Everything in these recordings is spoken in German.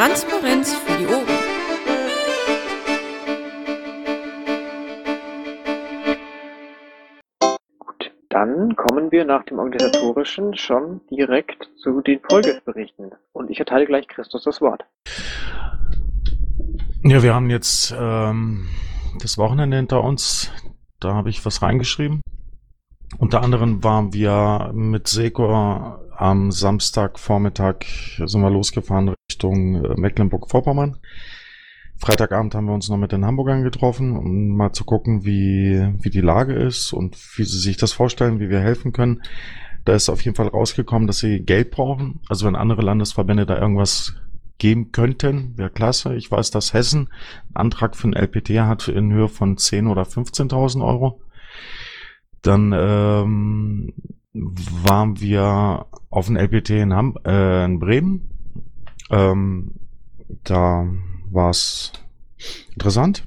Transparenz für die Ohren. Gut, dann kommen wir nach dem Organisatorischen schon direkt zu den Folgeberichten. Und ich erteile gleich Christus das Wort. Ja, wir haben jetzt ähm, das Wochenende hinter uns. Da habe ich was reingeschrieben. Unter anderem waren wir mit Seko am Samstagvormittag sind wir losgefahren Richtung äh, Mecklenburg-Vorpommern. Freitagabend haben wir uns noch mit den Hamburgern getroffen, um mal zu gucken, wie, wie die Lage ist und wie sie sich das vorstellen, wie wir helfen können. Da ist auf jeden Fall rausgekommen, dass sie Geld brauchen. Also wenn andere Landesverbände da irgendwas geben könnten, wäre klasse. Ich weiß, dass Hessen einen Antrag für ein LPT hat in Höhe von 10.000 oder 15.000 Euro. Dann ähm, waren wir auf dem LPT in, Ham äh, in Bremen. Ähm, da war es interessant.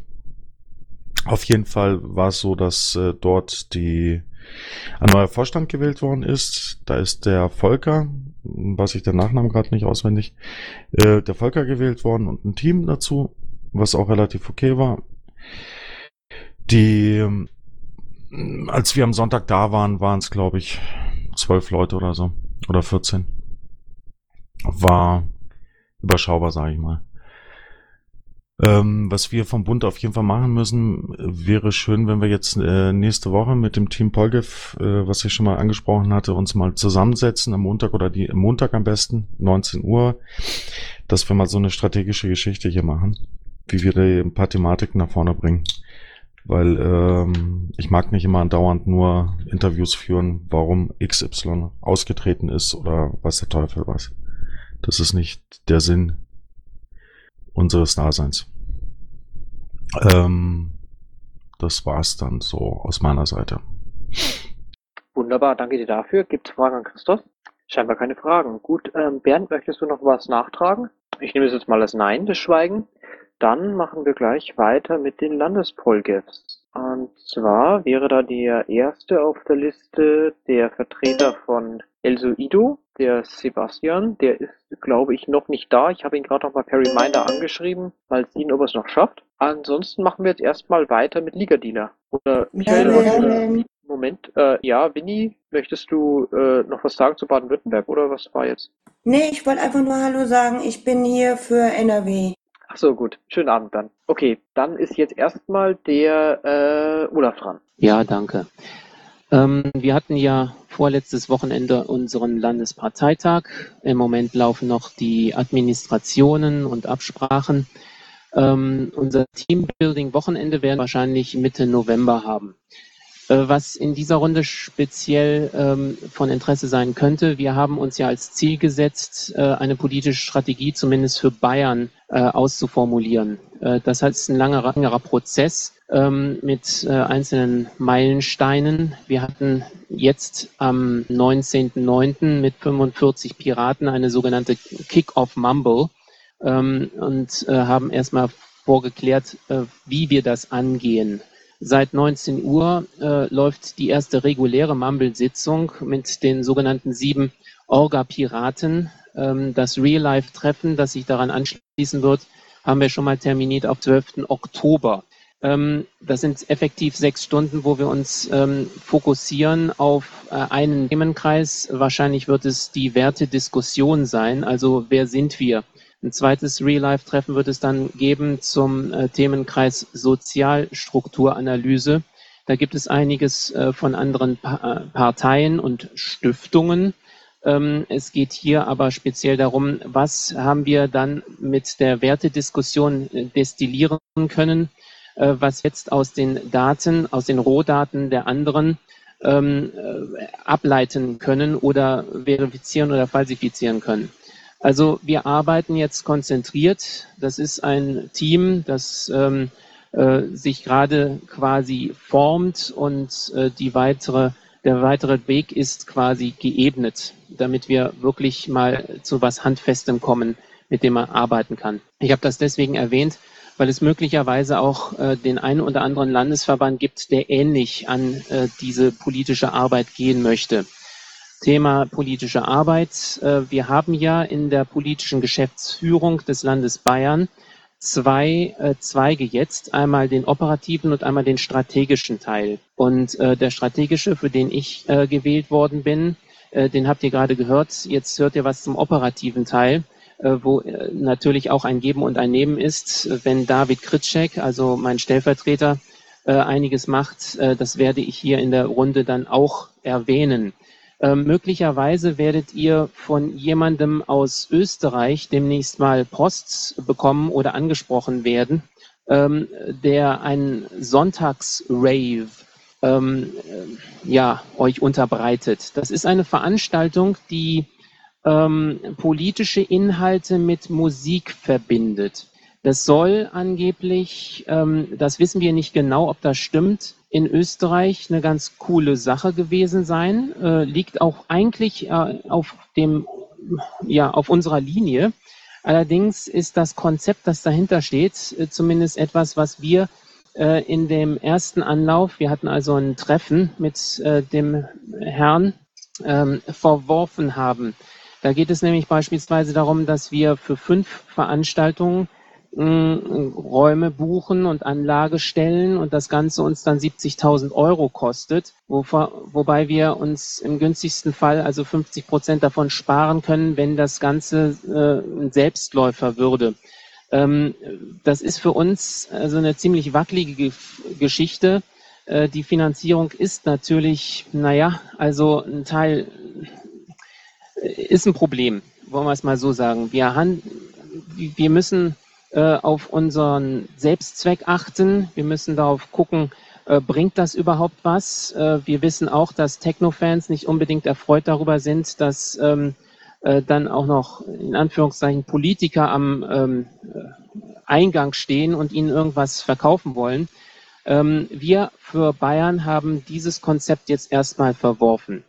Auf jeden Fall war es so, dass äh, dort die ein neuer Vorstand gewählt worden ist. Da ist der Volker, weiß ich den Nachnamen gerade nicht auswendig, äh, der Volker gewählt worden und ein Team dazu, was auch relativ okay war. Die als wir am Sonntag da waren, waren es, glaube ich, zwölf Leute oder so. Oder 14. War überschaubar, sage ich mal. Ähm, was wir vom Bund auf jeden Fall machen müssen, wäre schön, wenn wir jetzt äh, nächste Woche mit dem Team Polgev, äh, was ich schon mal angesprochen hatte, uns mal zusammensetzen am Montag oder die Montag am besten, 19 Uhr, dass wir mal so eine strategische Geschichte hier machen, wie wir die ein paar Thematiken nach vorne bringen weil ähm, ich mag nicht immer andauernd nur Interviews führen, warum XY ausgetreten ist oder was der Teufel weiß. Das ist nicht der Sinn unseres Daseins. Ähm, das war's dann so aus meiner Seite. Wunderbar, danke dir dafür. Gibt es Fragen an Christoph? Scheinbar keine Fragen. Gut, ähm, Bernd, möchtest du noch was nachtragen? Ich nehme es jetzt mal als Nein, das Schweigen. Dann machen wir gleich weiter mit den Landespolgefs. Und zwar wäre da der erste auf der Liste der Vertreter von El Suido, der Sebastian. Der ist, glaube ich, noch nicht da. Ich habe ihn gerade noch mal per Reminder angeschrieben. Mal sehen, ob er es noch schafft. Ansonsten machen wir jetzt erstmal weiter mit Liga-Dealer. Oder Michael, Ja, oder, Moment, äh, ja, Winnie, möchtest du äh, noch was sagen zu Baden-Württemberg oder was war jetzt? Nee, ich wollte einfach nur Hallo sagen. Ich bin hier für NRW. Ach so, gut. Schönen Abend dann. Okay, dann ist jetzt erstmal der äh, Olaf dran. Ja, danke. Ähm, wir hatten ja vorletztes Wochenende unseren Landesparteitag. Im Moment laufen noch die Administrationen und Absprachen. Ähm, unser Teambuilding-Wochenende werden wir wahrscheinlich Mitte November haben. Äh, was in dieser Runde speziell ähm, von Interesse sein könnte, wir haben uns ja als Ziel gesetzt, äh, eine politische Strategie zumindest für Bayern äh, auszuformulieren. Äh, das heißt, ein langer, langer Prozess ähm, mit äh, einzelnen Meilensteinen. Wir hatten jetzt am 19.09. mit 45 Piraten eine sogenannte Kick-Off-Mumble ähm, und äh, haben erstmal vorgeklärt, wie wir das angehen. Seit 19 Uhr äh, läuft die erste reguläre Mumble-Sitzung mit den sogenannten sieben Orga-Piraten. Ähm, das Real-Life-Treffen, das sich daran anschließen wird, haben wir schon mal terminiert auf 12. Oktober. Ähm, das sind effektiv sechs Stunden, wo wir uns ähm, fokussieren auf äh, einen Themenkreis. Wahrscheinlich wird es die Wertediskussion sein. Also wer sind wir? Ein zweites Real-Life-Treffen wird es dann geben zum äh, Themenkreis Sozialstrukturanalyse. Da gibt es einiges äh, von anderen pa äh, Parteien und Stiftungen. Ähm, es geht hier aber speziell darum, was haben wir dann mit der Wertediskussion äh, destillieren können, äh, was jetzt aus den Daten, aus den Rohdaten der anderen ähm, äh, ableiten können oder verifizieren oder falsifizieren können. Also wir arbeiten jetzt konzentriert. Das ist ein Team, das ähm, äh, sich gerade quasi formt und äh, die weitere, der weitere Weg ist quasi geebnet, damit wir wirklich mal zu was Handfestem kommen, mit dem man arbeiten kann. Ich habe das deswegen erwähnt, weil es möglicherweise auch äh, den einen oder anderen Landesverband gibt, der ähnlich an äh, diese politische Arbeit gehen möchte. Thema politische Arbeit. Äh, wir haben ja in der politischen Geschäftsführung des Landes Bayern zwei äh, Zweige jetzt, einmal den operativen und einmal den strategischen Teil. Und äh, der strategische, für den ich äh, gewählt worden bin, den habt ihr gerade gehört. Jetzt hört ihr was zum operativen Teil, wo natürlich auch ein Geben und ein Nehmen ist. Wenn David Kritschek, also mein Stellvertreter, einiges macht, das werde ich hier in der Runde dann auch erwähnen. Ähm, möglicherweise werdet ihr von jemandem aus Österreich demnächst mal Post bekommen oder angesprochen werden, ähm, der einen Sonntagsrave ähm, äh, ja, euch unterbreitet. Das ist eine Veranstaltung, die ähm, politische Inhalte mit Musik verbindet. Das soll angeblich, ähm, das wissen wir nicht genau, ob das stimmt, in Österreich eine ganz coole Sache gewesen sein. Äh, liegt auch eigentlich äh, auf dem, ja, auf unserer Linie. Allerdings ist das Konzept, das dahinter steht, äh, zumindest etwas, was wir äh, in dem ersten Anlauf, wir hatten also ein Treffen mit äh, dem Herrn, ähm, verworfen haben. Da geht es nämlich beispielsweise darum, dass wir für fünf Veranstaltungen Räume buchen und Anlage stellen und das Ganze uns dann 70.000 Euro kostet, wo, wobei wir uns im günstigsten Fall also 50 Prozent davon sparen können, wenn das Ganze äh, ein Selbstläufer würde. Ähm, das ist für uns also eine ziemlich wackelige Geschichte. Äh, die Finanzierung ist natürlich, naja, also ein Teil äh, ist ein Problem, wollen wir es mal so sagen. Wir, wir müssen äh, auf unseren Selbstzweck achten. Wir müssen darauf gucken, äh, bringt das überhaupt was? Äh, wir wissen auch, dass Techno-Fans nicht unbedingt erfreut darüber sind, dass ähm, äh, dann auch noch in Anführungszeichen Politiker am ähm, Eingang stehen und ihnen irgendwas verkaufen wollen. Ähm, wir für Bayern haben dieses Konzept jetzt erstmal verworfen.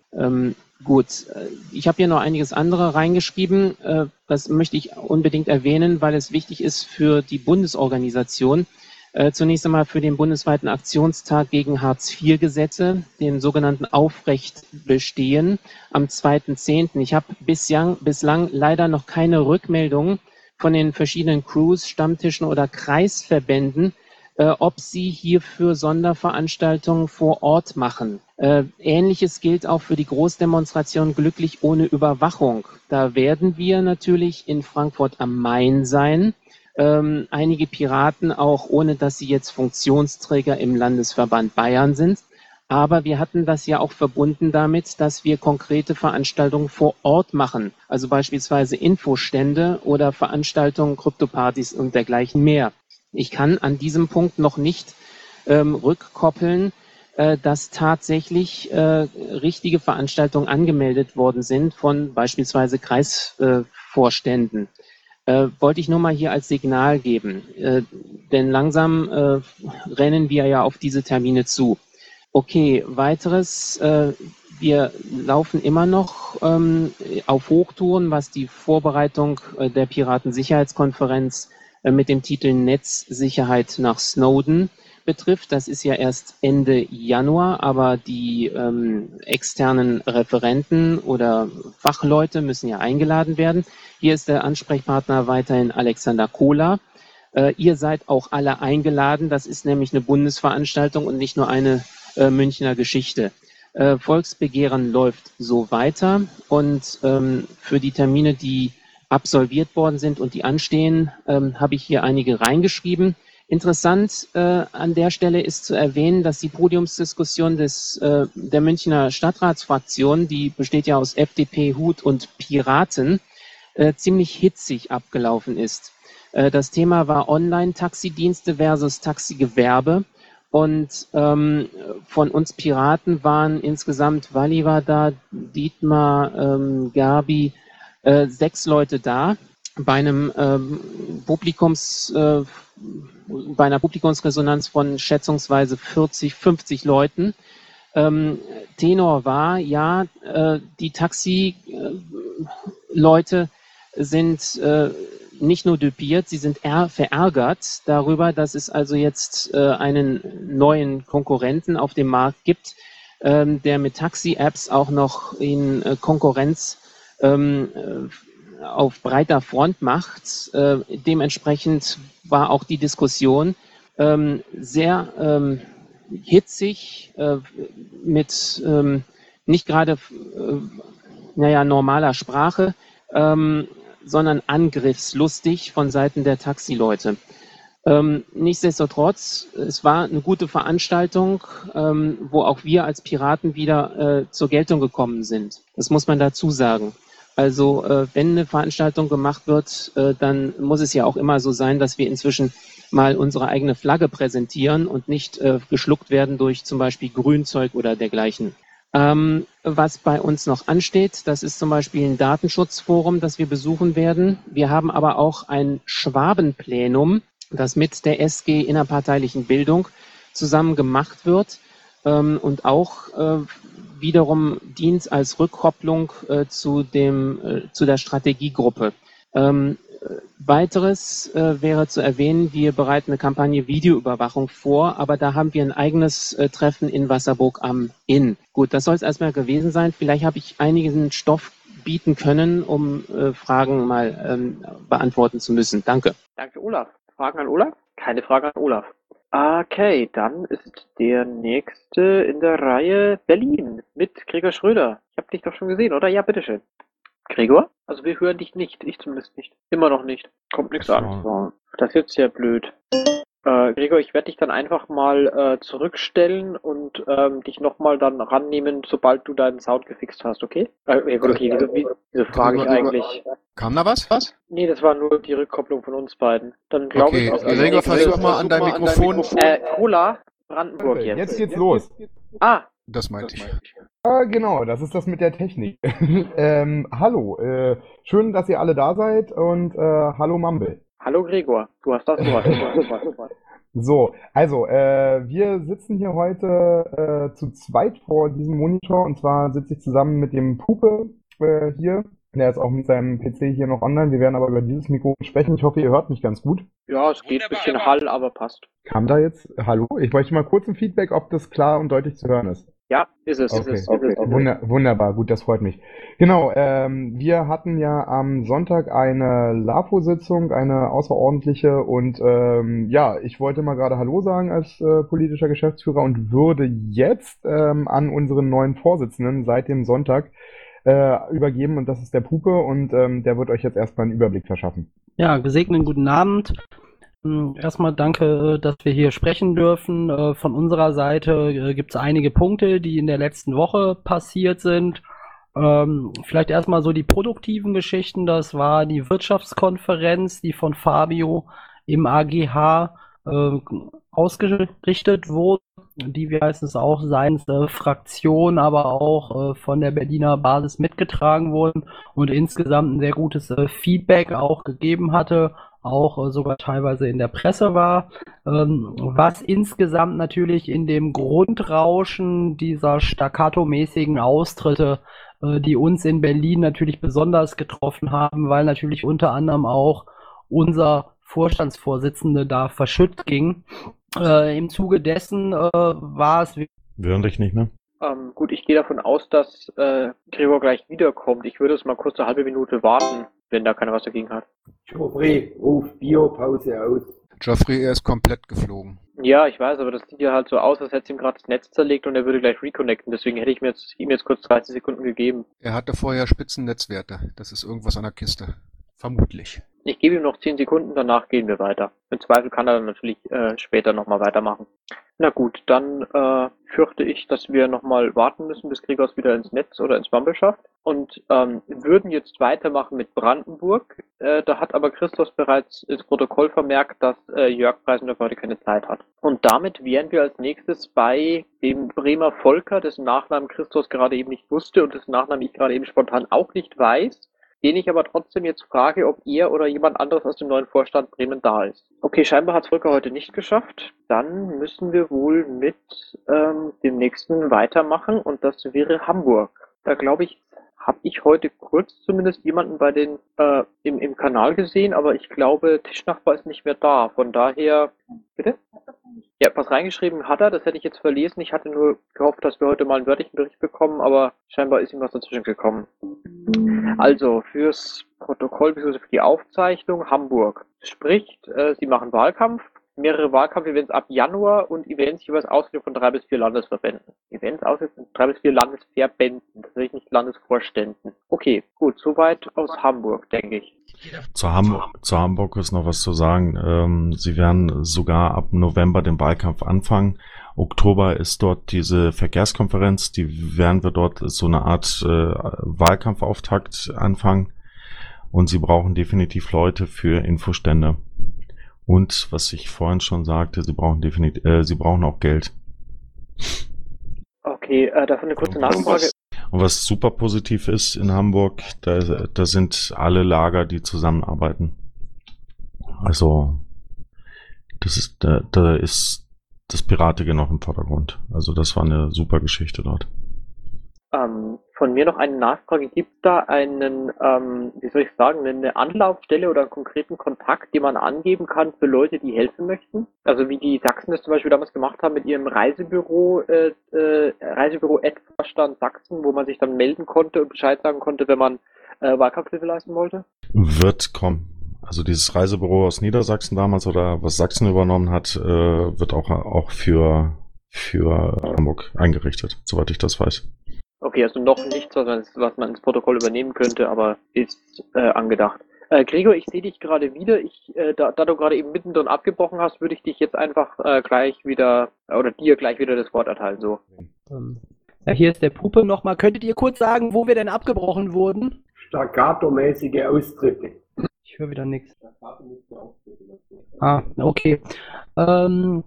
Gut, äh, ich habe hier noch einiges andere reingeschrieben. Äh, das möchte ich unbedingt erwähnen, weil es wichtig ist für die Bundesorganisation. Äh, zunächst einmal für den bundesweiten Aktionstag gegen Hartz-IV-Gesetze, den sogenannten Aufrechtbestehen am 2.10. Ich habe bislang, bislang leider noch keine Rückmeldung von den verschiedenen Crews, Stammtischen oder Kreisverbänden, ob sie hierfür Sonderveranstaltungen vor Ort machen. Äh, Ähnliches gilt auch für die Großdemonstration Glücklich ohne Überwachung. Da werden wir natürlich in Frankfurt am Main sein. Ähm, einige Piraten auch, ohne dass sie jetzt Funktionsträger im Landesverband Bayern sind. Aber wir hatten das ja auch verbunden damit, dass wir konkrete Veranstaltungen vor Ort machen. Also beispielsweise Infostände oder Veranstaltungen, Kryptopartys und dergleichen mehr. Ich kann an diesem Punkt noch nicht ähm, rückkoppeln, äh, dass tatsächlich äh, richtige Veranstaltungen angemeldet worden sind von beispielsweise Kreisvorständen. Äh, wollte ich nur mal hier als Signal geben, äh, denn langsam äh, rennen wir ja auf diese Termine zu. Okay, weiteres, äh, wir laufen immer noch ähm, auf Hochtouren, was die Vorbereitung äh, der Piratensicherheitskonferenz äh, mit dem Titel Netzsicherheit nach Snowden betrifft, das ist ja erst Ende Januar, aber die ähm, externen Referenten oder Fachleute müssen ja eingeladen werden. Hier ist der Ansprechpartner weiterhin Alexander Kohler. Äh, ihr seid auch alle eingeladen. Das ist nämlich eine Bundesveranstaltung und nicht nur eine äh, Münchner Geschichte. Äh, Volksbegehren läuft so weiter und ähm, für die Termine, die absolviert worden sind und die anstehen, ähm, habe ich hier einige reingeschrieben. Interessant äh, an der Stelle ist zu erwähnen, dass die Podiumsdiskussion des, äh, der Münchner Stadtratsfraktion, die besteht ja aus FDP, Hut und Piraten, äh, ziemlich hitzig abgelaufen ist. Äh, das Thema war Online-Taxidienste versus Taxigewerbe. Und ähm, von uns Piraten waren insgesamt, Wally war da, Dietmar, ähm, Gabi, äh, sechs Leute da bei einem ähm, Publikums, äh, bei einer Publikumsresonanz von schätzungsweise 40, 50 Leuten. Ähm, Tenor war, ja, äh, die Taxi-Leute sind äh, nicht nur düpiert, sie sind verärgert darüber, dass es also jetzt äh, einen neuen Konkurrenten auf dem Markt gibt, ähm, der mit Taxi-Apps auch noch in äh, Konkurrenz ähm, äh, auf breiter Front macht. Äh, dementsprechend war auch die Diskussion ähm, sehr ähm, hitzig äh, mit ähm, nicht gerade äh, naja, normaler Sprache, ähm, sondern angriffslustig von Seiten der Taxileute. Ähm, nichtsdestotrotz, es war eine gute Veranstaltung, ähm, wo auch wir als Piraten wieder äh, zur Geltung gekommen sind. Das muss man dazu sagen. Also äh, wenn eine Veranstaltung gemacht wird, äh, dann muss es ja auch immer so sein, dass wir inzwischen mal unsere eigene Flagge präsentieren und nicht äh, geschluckt werden durch zum Beispiel Grünzeug oder dergleichen. Ähm, was bei uns noch ansteht, das ist zum Beispiel ein Datenschutzforum, das wir besuchen werden. Wir haben aber auch ein Schwabenplenum, das mit der SG innerparteilichen Bildung zusammen gemacht wird ähm, und auch äh, wiederum dient als Rückkopplung äh, zu, dem, äh, zu der Strategiegruppe. Ähm, Weiteres äh, wäre zu erwähnen, wir bereiten eine Kampagne Videoüberwachung vor, aber da haben wir ein eigenes äh, Treffen in Wasserburg am Inn. Gut, das soll es erstmal gewesen sein. Vielleicht habe ich einigen Stoff bieten können, um äh, Fragen mal ähm, beantworten zu müssen. Danke. Danke, Olaf. Fragen an Olaf? Keine Frage an Olaf. Okay, dann ist der nächste in der Reihe Berlin mit Gregor Schröder. Ich habe dich doch schon gesehen, oder? Ja, bitteschön. Gregor? Also wir hören dich nicht, ich zumindest nicht. Immer noch nicht. Kommt nichts So. an. Das ist jetzt ja blöd. Äh, Gregor, ich werde dich dann einfach mal äh, zurückstellen und ähm, dich nochmal dann rannehmen, sobald du deinen Sound gefixt hast, okay? Äh, okay, wieso, wie- wieso frage ich Gregor, eigentlich? Kam da was? Was? Nee, das war nur die Rückkopplung von uns beiden. Dann glaube Okay, ich... dass Gregor, als nächstes- versuch mal an dein Mikrofon. Äh, Cola, Brandenburg jetzt. Jetzt geht's los. Ah, Das meinte ich. Ah, genau, das ist das mit der Technik. ähm, hallo, äh, schön, dass ihr alle da seid und äh, hallo Mumble. Hallo Gregor, du hast das Wort. So, also, äh, wir sitzen hier heute äh, zu zweit vor diesem Monitor und zwar sitze ich zusammen mit dem Pupe äh, hier. Der ist auch mit seinem PC hier noch online. Wir werden aber über dieses Mikro sprechen. Ich hoffe, ihr hört mich ganz gut. Ja, es geht ein bisschen Hall, aber passt. Kam da jetzt? Hallo? Ich bräuchte mal kurz ein Feedback, ob das klar und deutlich zu hören ist. Ja, ist es. Okay, ist es, ist es, ist es. Wunder, wunderbar, gut, das freut mich. Genau, ähm, wir hatten ja am Sonntag eine LAFO-Sitzung, eine außerordentliche und ähm, ja, ich wollte mal gerade Hallo sagen als äh, politischer Geschäftsführer und würde jetzt ähm, an unseren neuen Vorsitzenden seit dem Sonntag äh, übergeben und das ist der Pupe und ähm, der wird euch jetzt erstmal einen Überblick verschaffen. Ja, gesegneten guten Abend. Erstmal danke, äh, dass wir hier sprechen dürfen. Äh, Von unserer Seite gibt es einige Punkte, die in der letzten Woche passiert sind. Ähm, Vielleicht erstmal so die produktiven Geschichten. Das war die Wirtschaftskonferenz, die von Fabio im AGH äh, ausgerichtet wurde, die wir meistens auch seitens der Fraktion, aber auch äh, von der Berliner Basis mitgetragen wurden und insgesamt ein sehr gutes äh, Feedback auch gegeben hatte, auch äh, sogar teilweise in der Presse war, ähm, was insgesamt natürlich in dem Grundrauschen dieser staccato-mäßigen Austritte, äh, die uns in Berlin natürlich besonders getroffen haben, weil natürlich unter anderem auch unser Vorstandsvorsitzende da verschütt ging. Äh, Im Zuge dessen äh, war es Wir hören dich nicht mehr. Ähm, gut, ich gehe davon aus, dass äh, Gregor gleich wiederkommt. Ich würde es mal kurz eine halbe Minute warten, wenn da keiner was dagegen hat. Geoffrey, ruf Biopause aus. Geoffrey, er ist komplett geflogen. Ja, ich weiß, aber das sieht ja halt so aus, als hätte es ihm gerade das Netz zerlegt und er würde gleich reconnecten. Deswegen hätte ich mir jetzt, ihm jetzt kurz 30 Sekunden gegeben. Er hatte vorher Spitzennetzwerte. Das ist irgendwas an der Kiste. Vermutlich. Ich gebe ihm noch 10 Sekunden, danach gehen wir weiter. Im Zweifel kann er dann natürlich äh, später nochmal weitermachen. Na gut, dann äh, fürchte ich, dass wir nochmal warten müssen, bis Gregor es wieder ins Netz oder ins Mumble schafft. Und ähm, würden jetzt weitermachen mit Brandenburg. Äh, da hat aber Christos bereits ins Protokoll vermerkt, dass äh, Jörg Preisendorf heute keine Zeit hat. Und damit wären wir als nächstes bei dem Bremer Volker, dessen Nachnamen Christos gerade eben nicht wusste und dessen Nachnamen ich gerade eben spontan auch nicht weiß den ich aber trotzdem jetzt frage, ob er oder jemand anderes aus dem neuen Vorstand Bremen da ist. Okay, scheinbar hat es Volker heute nicht geschafft. Dann müssen wir wohl mit ähm, dem nächsten weitermachen und das wäre Hamburg. Da glaube ich, habe ich heute kurz zumindest jemanden bei den äh, im, im Kanal gesehen, aber ich glaube, Tischnachbar ist nicht mehr da. Von daher, bitte? Ja, was reingeschrieben hat er, das hätte ich jetzt verlesen. Ich hatte nur gehofft, dass wir heute mal einen wörtlichen Bericht bekommen, aber scheinbar ist ihm was dazwischen gekommen. Also, fürs Protokoll bzw. für die Aufzeichnung Hamburg spricht, äh, sie machen Wahlkampf, mehrere Wahlkampfevents ab Januar und Events jeweils ausgehend von drei bis vier Landesverbänden. Events ausgehend von drei bis vier Landesverbänden, das will ich nicht Landesvorständen. Okay, gut, soweit aus Hamburg, denke ich. Zu, Ham zu Hamburg ist noch was zu sagen. Ähm, sie werden sogar ab November den Wahlkampf anfangen. Oktober ist dort diese Verkehrskonferenz, die werden wir dort so eine Art äh, Wahlkampfauftakt anfangen. Und sie brauchen definitiv Leute für Infostände. Und was ich vorhin schon sagte, sie brauchen definitiv, äh, sie brauchen auch Geld. Okay, äh, dafür eine kurze Nachfrage. Und was super positiv ist in Hamburg, da, da sind alle Lager, die zusammenarbeiten. Also, das ist, da, da ist das Piratige noch im Vordergrund. Also, das war eine super Geschichte dort. Ähm, von mir noch eine Nachfrage. Gibt es da einen, ähm, wie soll ich sagen, eine Anlaufstelle oder einen konkreten Kontakt, den man angeben kann für Leute, die helfen möchten? Also wie die Sachsen das zum Beispiel damals gemacht haben mit ihrem Reisebüro, äh, äh, Reisebüro Vorstand Sachsen, wo man sich dann melden konnte und Bescheid sagen konnte, wenn man äh, Wahlkampfhilfe leisten wollte? Wird kommen. Also dieses Reisebüro aus Niedersachsen damals oder was Sachsen übernommen hat, äh, wird auch, auch für, für Hamburg eingerichtet, soweit ich das weiß. Okay, also noch nichts, was man, was man ins Protokoll übernehmen könnte, aber ist äh, angedacht. Äh, Gregor, ich sehe dich gerade wieder. Ich, äh, da, da du gerade eben mittendrin abgebrochen hast, würde ich dich jetzt einfach äh, gleich wieder oder dir gleich wieder das Wort erteilen. So. Ja, hier ist der Puppe nochmal. Könntet ihr kurz sagen, wo wir denn abgebrochen wurden? Staccato-mäßige Austritte. Ich höre wieder nichts. Ah, okay. Ähm,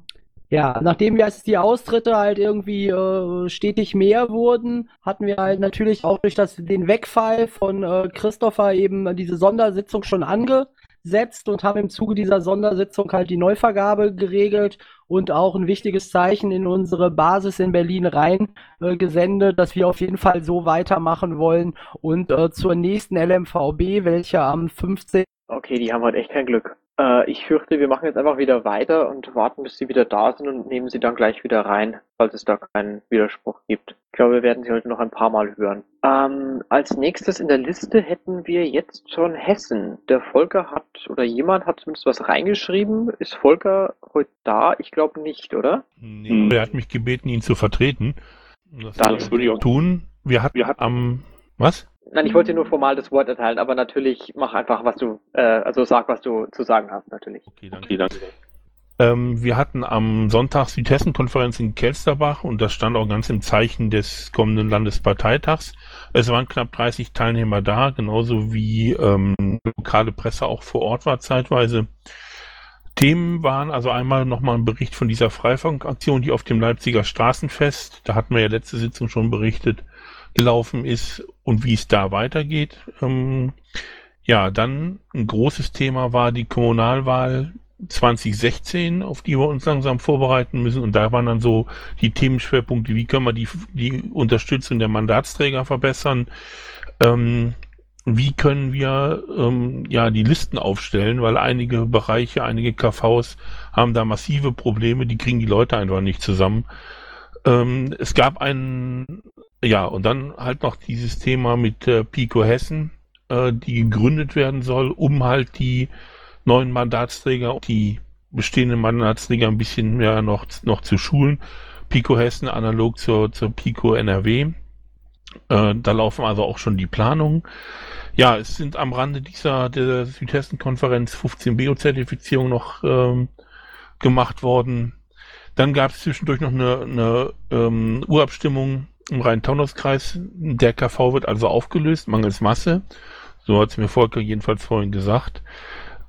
ja, nachdem jetzt die Austritte halt irgendwie äh, stetig mehr wurden, hatten wir halt natürlich auch durch das, den Wegfall von äh, Christopher eben diese Sondersitzung schon angesetzt und haben im Zuge dieser Sondersitzung halt die Neuvergabe geregelt und auch ein wichtiges Zeichen in unsere Basis in Berlin rein äh, gesendet, dass wir auf jeden Fall so weitermachen wollen und äh, zur nächsten LMVB, welche am 15. Okay, die haben halt echt kein Glück. Äh, ich fürchte, wir machen jetzt einfach wieder weiter und warten, bis sie wieder da sind und nehmen sie dann gleich wieder rein, falls es da keinen Widerspruch gibt. Ich glaube, wir werden sie heute noch ein paar Mal hören. Ähm, als nächstes in der Liste hätten wir jetzt schon Hessen. Der Volker hat, oder jemand hat zumindest was reingeschrieben. Ist Volker heute da? Ich glaube nicht, oder? Nee, er hat mich gebeten, ihn zu vertreten. Das Dann- würde ich auch tun. Wir hatten, wir hatten am, was? Nein, ich wollte dir nur formal das Wort erteilen, aber natürlich mach einfach, was du, äh, also sag, was du zu sagen hast, natürlich. Okay, danke. Ähm, wir hatten am Sonntag Südhessen-Konferenz in Kelsterbach und das stand auch ganz im Zeichen des kommenden Landesparteitags. Es waren knapp 30 Teilnehmer da, genauso wie ähm, lokale Presse auch vor Ort war zeitweise. Themen waren also einmal nochmal ein Bericht von dieser Freifunkaktion, die auf dem Leipziger Straßenfest, da hatten wir ja letzte Sitzung schon berichtet, gelaufen ist und wie es da weitergeht. Ähm, ja, dann ein großes Thema war die Kommunalwahl 2016, auf die wir uns langsam vorbereiten müssen. Und da waren dann so die Themenschwerpunkte, wie können wir die, die Unterstützung der Mandatsträger verbessern, ähm, wie können wir ähm, ja die Listen aufstellen, weil einige Bereiche, einige KVs haben da massive Probleme, die kriegen die Leute einfach nicht zusammen. Ähm, es gab einen, ja, und dann halt noch dieses Thema mit äh, Pico Hessen, äh, die gegründet werden soll, um halt die neuen Mandatsträger, die bestehenden Mandatsträger ein bisschen mehr noch, noch zu schulen. Pico Hessen analog zur, zur Pico NRW. Äh, da laufen also auch schon die Planungen. Ja, es sind am Rande dieser der Südhessen-Konferenz 15 BO-Zertifizierungen noch ähm, gemacht worden. Dann gab es zwischendurch noch eine, eine ähm, Urabstimmung im Rhein-Taunus-Kreis. Der KV wird also aufgelöst, mangels Masse. So hat es mir Volker jedenfalls vorhin gesagt.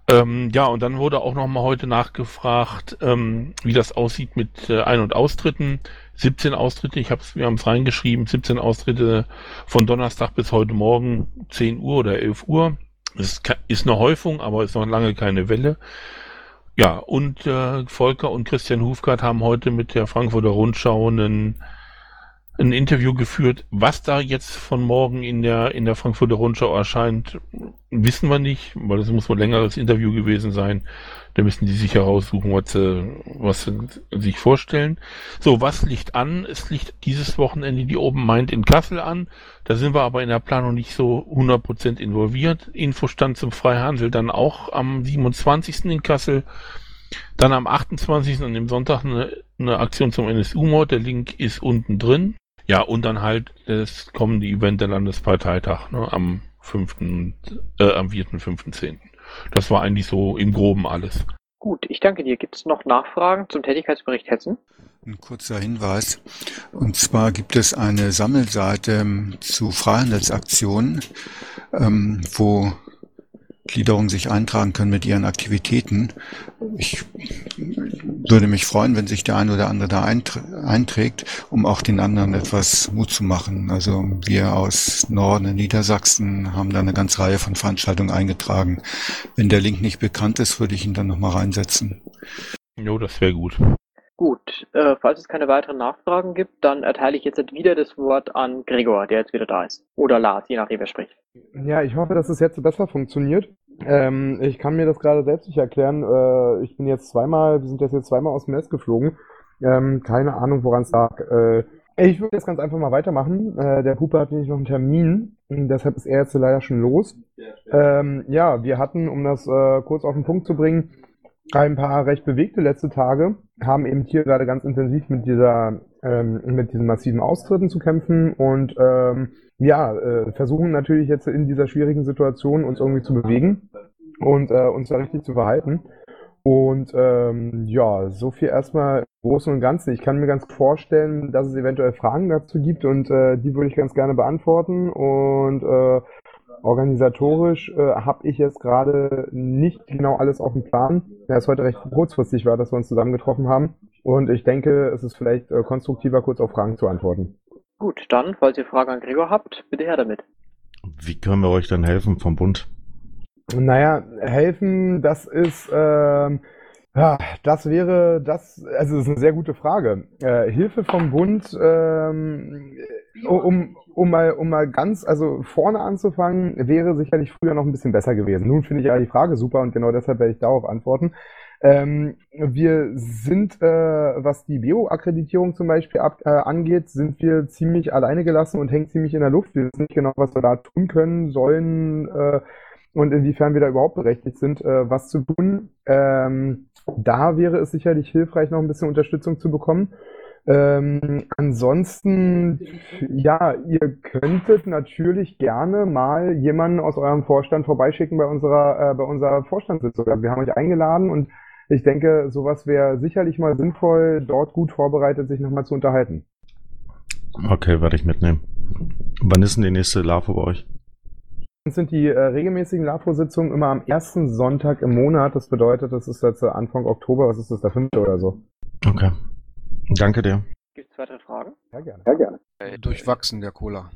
Ähm, ja, und dann wurde auch noch mal heute nachgefragt, ähm, wie das aussieht mit äh, Ein- und Austritten. 17 Austritte, ich hab's, wir haben es reingeschrieben, 17 Austritte von Donnerstag bis heute Morgen 10 Uhr oder 11 Uhr. Das ist, ist eine Häufung, aber ist noch lange keine Welle. Ja, und äh, Volker und Christian Hufgart haben heute mit der Frankfurter Rundschau einen, ein Interview geführt. Was da jetzt von morgen in der, in der Frankfurter Rundschau erscheint, wissen wir nicht, weil es muss wohl ein längeres Interview gewesen sein. Da müssen die sich heraussuchen, was sie, was sie sich vorstellen. So, was liegt an? Es liegt dieses Wochenende die Open Mind in Kassel an. Da sind wir aber in der Planung nicht so 100% involviert. Infostand zum Freihandel dann auch am 27. in Kassel. Dann am 28. an dem Sonntag eine, eine Aktion zum NSU-Mord. Der Link ist unten drin. Ja, und dann halt das kommende Event der Landesparteitag ne, am 5., äh, am 4., 5., 10. Das war eigentlich so im Groben alles. Gut, ich danke dir. Gibt es noch Nachfragen zum Tätigkeitsbericht Hessen? Ein kurzer Hinweis. Und zwar gibt es eine Sammelseite ähm, zu Freihandelsaktionen, ähm, wo Gliederungen sich eintragen können mit ihren Aktivitäten. Ich würde mich freuen, wenn sich der eine oder andere da einträgt, um auch den anderen etwas Mut zu machen. Also wir aus Norden in Niedersachsen haben da eine ganze Reihe von Veranstaltungen eingetragen. Wenn der Link nicht bekannt ist, würde ich ihn dann nochmal reinsetzen. Jo, das wäre gut. Gut, äh, falls es keine weiteren Nachfragen gibt, dann erteile ich jetzt wieder das Wort an Gregor, der jetzt wieder da ist. Oder Lars, je nachdem, wer spricht. Ja, ich hoffe, dass es jetzt besser funktioniert. Ähm, ich kann mir das gerade selbst nicht erklären. Äh, ich bin jetzt zweimal, wir sind jetzt, jetzt zweimal aus dem Nest geflogen. Ähm, keine Ahnung, woran es lag. Äh, ich würde jetzt ganz einfach mal weitermachen. Äh, der Puppe hat nämlich noch einen Termin. Deshalb ist er jetzt leider schon los. Ähm, ja, wir hatten, um das äh, kurz auf den Punkt zu bringen, ein paar recht bewegte letzte Tage, haben eben hier gerade ganz intensiv mit dieser, ähm, mit diesen massiven Austritten zu kämpfen und ähm, ja, äh, versuchen natürlich jetzt in dieser schwierigen Situation uns irgendwie zu bewegen und äh, uns da richtig zu verhalten. Und ähm, ja, so viel erstmal im Großen und Ganzen. Ich kann mir ganz vorstellen, dass es eventuell Fragen dazu gibt und äh, die würde ich ganz gerne beantworten. Und äh, Organisatorisch äh, habe ich jetzt gerade nicht genau alles auf dem Plan. Ja, es heute recht kurzfristig war, dass wir uns zusammengetroffen haben. Und ich denke, es ist vielleicht äh, konstruktiver, kurz auf Fragen zu antworten. Gut, dann, falls ihr Fragen an Gregor habt, bitte her damit. Wie können wir euch denn helfen vom Bund? Naja, helfen, das ist, ähm, ja, das wäre, das, also das ist eine sehr gute Frage. Äh, Hilfe vom Bund, ähm, um, um, mal, um mal ganz, also vorne anzufangen, wäre sicherlich früher noch ein bisschen besser gewesen. Nun finde ich ja die Frage super und genau deshalb werde ich darauf antworten. Ähm, wir sind, äh, was die Bio-Akkreditierung zum Beispiel ab, äh, angeht, sind wir ziemlich alleine gelassen und hängen ziemlich in der Luft. Wir wissen nicht genau, was wir da tun können, sollen äh, und inwiefern wir da überhaupt berechtigt sind, äh, was zu tun. Ähm, da wäre es sicherlich hilfreich, noch ein bisschen Unterstützung zu bekommen. Ähm, ansonsten, ja, ihr könntet natürlich gerne mal jemanden aus eurem Vorstand vorbeischicken bei unserer, äh, bei unserer Vorstandssitzung. Also wir haben euch eingeladen und ich denke, sowas wäre sicherlich mal sinnvoll, dort gut vorbereitet sich nochmal zu unterhalten. Okay, werde ich mitnehmen. Wann ist denn die nächste LAFO bei euch? Sind die äh, regelmäßigen LAFO-Sitzungen immer am ersten Sonntag im Monat. Das bedeutet, das ist jetzt Anfang Oktober, was ist das, der fünfte oder so. Okay. Danke dir. Gibt es weitere Fragen? Ja, gerne. Ja, gerne. Äh, durchwachsen, der Cola.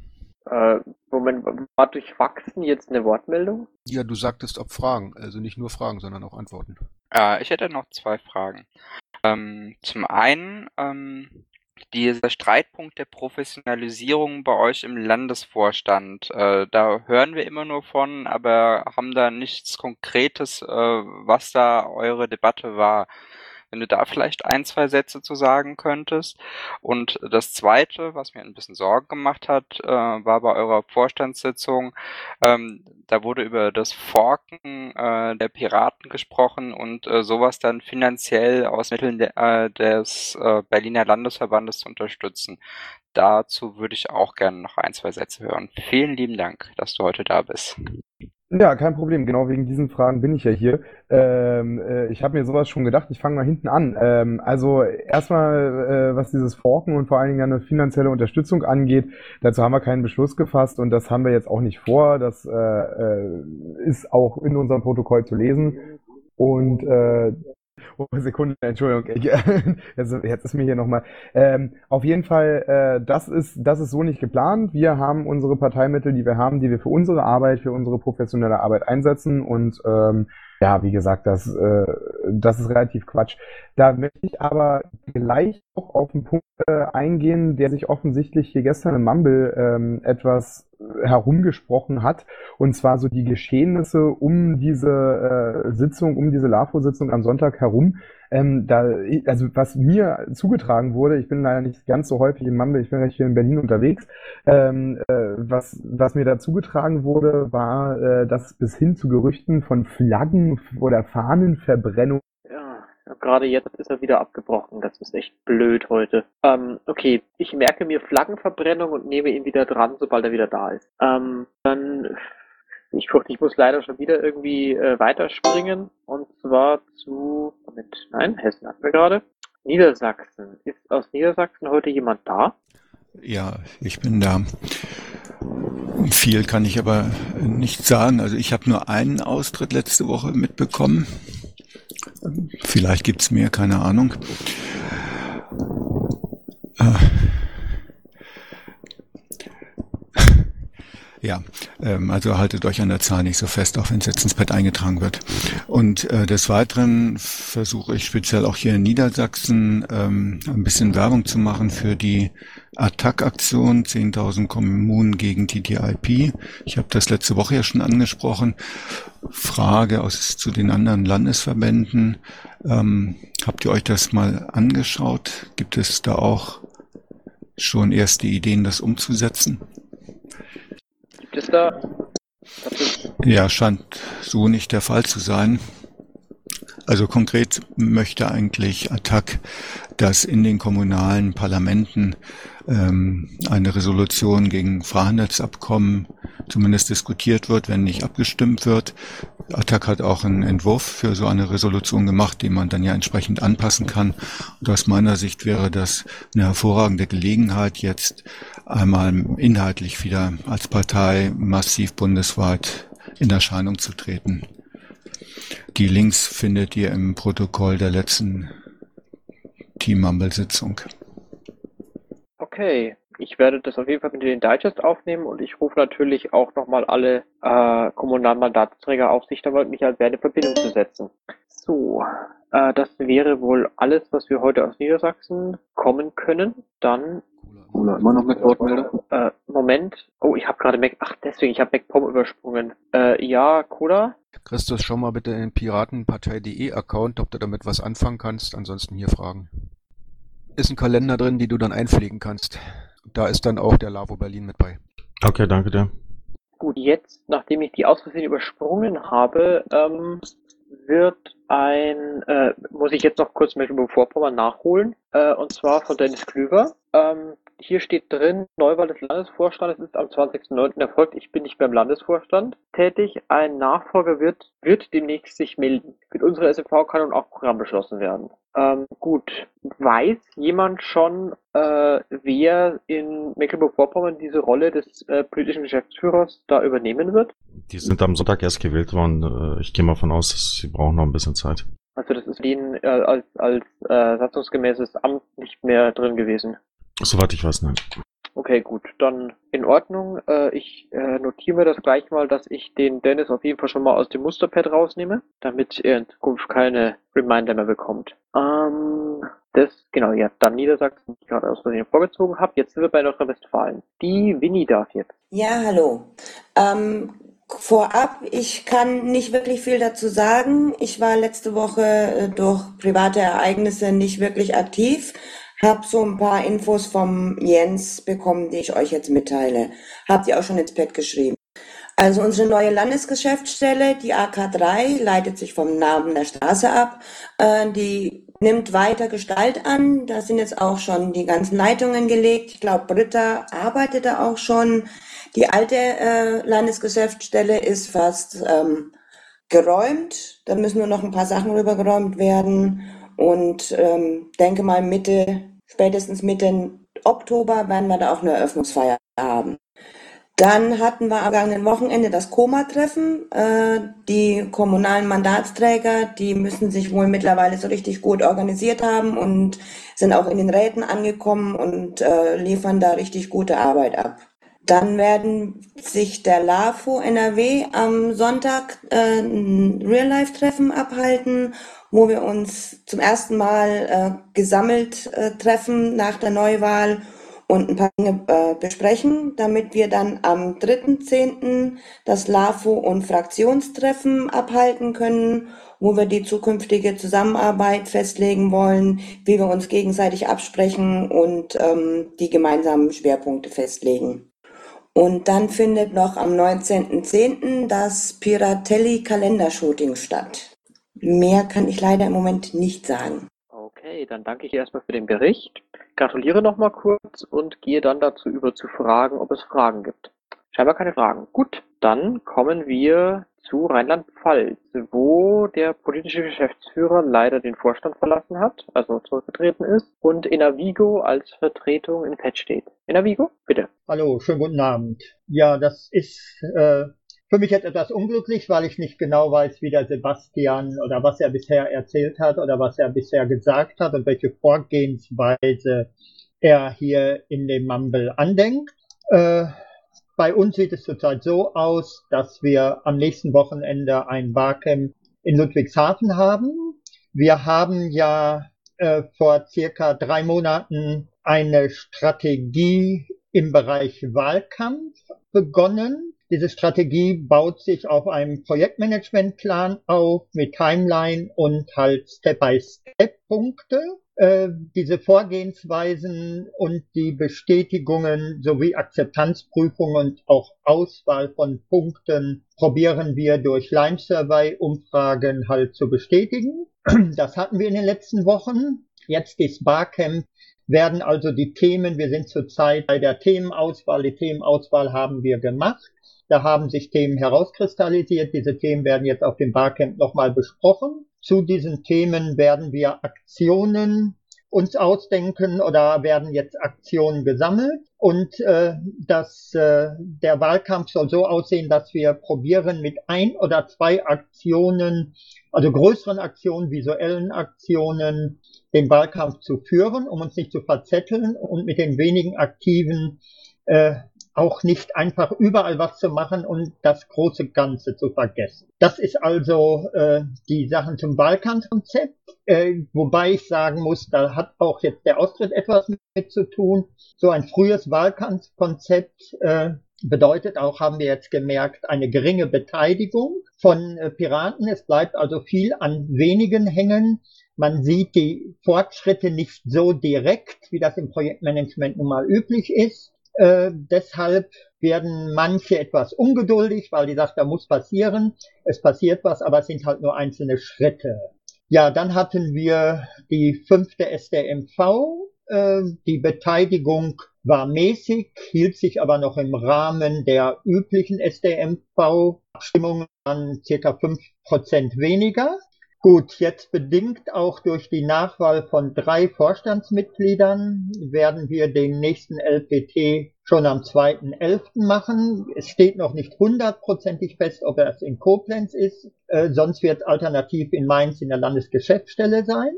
Äh, Moment, war durchwachsen jetzt eine Wortmeldung? Ja, du sagtest ob Fragen, also nicht nur Fragen, sondern auch Antworten. Äh, ich hätte noch zwei Fragen. Ähm, zum einen, ähm, dieser Streitpunkt der Professionalisierung bei euch im Landesvorstand, äh, da hören wir immer nur von, aber haben da nichts Konkretes, äh, was da eure Debatte war. Wenn du da vielleicht ein, zwei Sätze zu sagen könntest. Und das Zweite, was mir ein bisschen Sorgen gemacht hat, äh, war bei eurer Vorstandssitzung, ähm, da wurde über das Forken äh, der Piraten gesprochen und äh, sowas dann finanziell aus Mitteln de, äh, des äh, Berliner Landesverbandes zu unterstützen. Dazu würde ich auch gerne noch ein, zwei Sätze hören. Vielen lieben Dank, dass du heute da bist. Ja, kein Problem. Genau wegen diesen Fragen bin ich ja hier. Ähm, äh, ich habe mir sowas schon gedacht. Ich fange mal hinten an. Ähm, also erstmal, äh, was dieses Forken und vor allen Dingen eine finanzielle Unterstützung angeht, dazu haben wir keinen Beschluss gefasst und das haben wir jetzt auch nicht vor. Das äh, äh ist auch in unserem Protokoll zu lesen. Und äh, Oh, Sekunde, Entschuldigung. Jetzt, jetzt ist mir hier nochmal. Ähm, auf jeden Fall, äh, das, ist, das ist so nicht geplant. Wir haben unsere Parteimittel, die wir haben, die wir für unsere Arbeit, für unsere professionelle Arbeit einsetzen. Und ähm, ja, wie gesagt, das, äh, das ist relativ Quatsch. Da möchte ich aber gleich auch auf einen Punkt äh, eingehen, der sich offensichtlich hier gestern im Mumble ähm, etwas herumgesprochen hat, und zwar so die Geschehnisse um diese äh, Sitzung, um diese LAFO-Sitzung am Sonntag herum. Ähm, da, also was mir zugetragen wurde, ich bin leider nicht ganz so häufig in Mumble, ich bin recht hier in Berlin unterwegs, ähm, äh, was, was mir da zugetragen wurde, war, äh, dass bis hin zu Gerüchten von Flaggen oder Fahnenverbrennung Gerade jetzt ist er wieder abgebrochen. Das ist echt blöd heute. Ähm, okay, ich merke mir Flaggenverbrennung und nehme ihn wieder dran, sobald er wieder da ist. Ähm, dann, ich fürchte, ich muss leider schon wieder irgendwie äh, weiterspringen. Und zwar zu, Moment, nein, Hessen hatten wir gerade. Niedersachsen. Ist aus Niedersachsen heute jemand da? Ja, ich bin da. Viel kann ich aber nicht sagen. Also ich habe nur einen Austritt letzte Woche mitbekommen. Vielleicht gibt's mehr, keine Ahnung. Äh. Ja, ähm, also haltet euch an der Zahl nicht so fest, auch wenn es jetzt ins Bett eingetragen wird. Und äh, des Weiteren versuche ich speziell auch hier in Niedersachsen ähm, ein bisschen Werbung zu machen für die Attack-Aktion 10.000 Kommunen gegen TTIP. Ich habe das letzte Woche ja schon angesprochen. Frage aus zu den anderen Landesverbänden. Ähm, habt ihr euch das mal angeschaut? Gibt es da auch schon erste Ideen, das umzusetzen? Gibt? Ja, scheint so nicht der Fall zu sein. Also konkret möchte eigentlich Attac, dass in den kommunalen Parlamenten ähm, eine Resolution gegen Freihandelsabkommen zumindest diskutiert wird, wenn nicht abgestimmt wird. Attac hat auch einen Entwurf für so eine Resolution gemacht, den man dann ja entsprechend anpassen kann. Und aus meiner Sicht wäre das eine hervorragende Gelegenheit, jetzt einmal inhaltlich wieder als Partei massiv bundesweit in Erscheinung zu treten. Die Links findet ihr im Protokoll der letzten Team Mumble Sitzung. Okay, ich werde das auf jeden Fall mit in den Digest aufnehmen und ich rufe natürlich auch nochmal alle äh, kommunalen Mandatsträger auf, sich damit mich als in Verbindung zu setzen. So, äh, das wäre wohl alles, was wir heute aus Niedersachsen kommen können. Dann Cola immer noch mit Wortmeldung? Äh, Moment. Oh, ich habe gerade Mac. Ach, deswegen, ich habe MacPom übersprungen. Äh, ja, Cola? Christus, schau mal bitte in den Piratenpartei.de Account, ob du damit was anfangen kannst. Ansonsten hier Fragen. Ist ein Kalender drin, die du dann einpflegen kannst. Da ist dann auch der Lavo Berlin mit bei. Okay, danke dir. Gut, jetzt, nachdem ich die aus übersprungen habe, ähm, wird ein, äh, muss ich jetzt noch kurz Mecklenburg-Vorpommern nachholen, äh, und zwar von Dennis Klüver. Ähm, hier steht drin, Neuwahl des Landesvorstandes ist am 20.09. erfolgt. Ich bin nicht beim Landesvorstand tätig. Ein Nachfolger wird, wird demnächst sich melden. Mit unserer SFV kann nun auch Programm beschlossen werden. Ähm, gut. Weiß jemand schon, äh, wer in Mecklenburg-Vorpommern diese Rolle des äh, politischen Geschäftsführers da übernehmen wird? Die sind am Sonntag erst gewählt worden. Äh, ich gehe mal von aus, dass sie brauchen noch ein bisschen Zeit. Also das ist ihnen äh, als, als äh, satzungsgemäßes Amt nicht mehr drin gewesen. Soweit ich weiß, nein. Okay, gut, dann in Ordnung. Äh, ich äh, notiere mir das gleich mal, dass ich den Dennis auf jeden Fall schon mal aus dem Musterpad rausnehme, damit er in Zukunft keine Reminder mehr bekommt. Ähm, das, genau, ja, dann Niedersachsen, die ich gerade aus Versehen vorgezogen habe. Jetzt sind wir bei Nordrhein-Westfalen. Die Winnie darf jetzt. Ja, hallo. Ähm, vorab, ich kann nicht wirklich viel dazu sagen. Ich war letzte Woche äh, durch private Ereignisse nicht wirklich aktiv hab so ein paar Infos vom Jens bekommen, die ich euch jetzt mitteile. Habt ihr auch schon ins Pad geschrieben. Also unsere neue Landesgeschäftsstelle, die AK3, leitet sich vom Namen der Straße ab. Äh, die nimmt weiter Gestalt an. Da sind jetzt auch schon die ganzen Leitungen gelegt. Ich glaube, Britta arbeitet da auch schon. Die alte äh, Landesgeschäftsstelle ist fast ähm, geräumt. Da müssen nur noch ein paar Sachen rübergeräumt werden. Und ähm, denke mal, Mitte spätestens Mitte Oktober werden wir da auch eine Eröffnungsfeier haben. Dann hatten wir am vergangenen Wochenende das Koma-Treffen. Äh, die kommunalen Mandatsträger, die müssen sich wohl mittlerweile so richtig gut organisiert haben und sind auch in den Räten angekommen und äh, liefern da richtig gute Arbeit ab. Dann werden sich der LAFO NRW am Sonntag äh, ein Real-Life-Treffen abhalten, wo wir uns zum ersten Mal äh, gesammelt äh, treffen nach der Neuwahl und ein paar Dinge äh, besprechen, damit wir dann am 3.10. das LAFO und Fraktionstreffen abhalten können, wo wir die zukünftige Zusammenarbeit festlegen wollen, wie wir uns gegenseitig absprechen und ähm, die gemeinsamen Schwerpunkte festlegen. Und dann findet noch am 19.10. das Piratelli Kalendershooting statt. Mehr kann ich leider im Moment nicht sagen. Okay, dann danke ich erstmal für den Bericht, gratuliere nochmal kurz und gehe dann dazu über zu fragen, ob es Fragen gibt. Scheinbar keine Fragen. Gut, dann kommen wir zu Rheinland-Pfalz, wo der politische Geschäftsführer leider den Vorstand verlassen hat, also zurückgetreten ist, und Inavigo als Vertretung in Pet steht. Inavigo, bitte. Hallo, schönen guten Abend. Ja, das ist äh, für mich jetzt etwas unglücklich, weil ich nicht genau weiß, wie der Sebastian oder was er bisher erzählt hat oder was er bisher gesagt hat und welche Vorgehensweise er hier in dem Mumble andenkt. Äh, bei uns sieht es zurzeit so aus, dass wir am nächsten Wochenende ein Barcamp in Ludwigshafen haben. Wir haben ja äh, vor circa drei Monaten eine Strategie im Bereich Wahlkampf begonnen. Diese Strategie baut sich auf einem Projektmanagementplan auf mit Timeline und halt Step-by-Step-Punkte. Äh, diese Vorgehensweisen und die Bestätigungen sowie Akzeptanzprüfungen und auch Auswahl von Punkten probieren wir durch Line Survey Umfragen halt zu bestätigen. Das hatten wir in den letzten Wochen. Jetzt ist Barcamp werden also die Themen, wir sind zurzeit bei der Themenauswahl, die Themenauswahl haben wir gemacht. Da haben sich Themen herauskristallisiert. Diese Themen werden jetzt auf dem Barcamp nochmal besprochen. Zu diesen Themen werden wir Aktionen uns ausdenken oder werden jetzt Aktionen gesammelt. Und äh, das, äh, der Wahlkampf soll so aussehen, dass wir probieren mit ein oder zwei Aktionen, also größeren Aktionen, visuellen Aktionen, den Wahlkampf zu führen, um uns nicht zu verzetteln und mit den wenigen Aktiven äh, auch nicht einfach überall was zu machen und das große Ganze zu vergessen. Das ist also äh, die Sachen zum Balkankonzept, äh, wobei ich sagen muss, da hat auch jetzt der Austritt etwas mit zu tun. So ein frühes Wahlkampfkonzept äh, bedeutet auch, haben wir jetzt gemerkt, eine geringe Beteiligung von äh, Piraten. Es bleibt also viel an wenigen hängen. Man sieht die Fortschritte nicht so direkt, wie das im Projektmanagement nun mal üblich ist. Äh, deshalb werden manche etwas ungeduldig, weil die sagt, da muss passieren. Es passiert was, aber es sind halt nur einzelne Schritte. Ja, dann hatten wir die fünfte SDMV. Äh, die Beteiligung war mäßig, hielt sich aber noch im Rahmen der üblichen SDMV. Abstimmungen waren circa fünf Prozent weniger. Gut, jetzt bedingt auch durch die Nachwahl von drei Vorstandsmitgliedern werden wir den nächsten LPT schon am 2.11. machen. Es steht noch nicht hundertprozentig fest, ob er es in Koblenz ist, äh, sonst wird es alternativ in Mainz in der Landesgeschäftsstelle sein.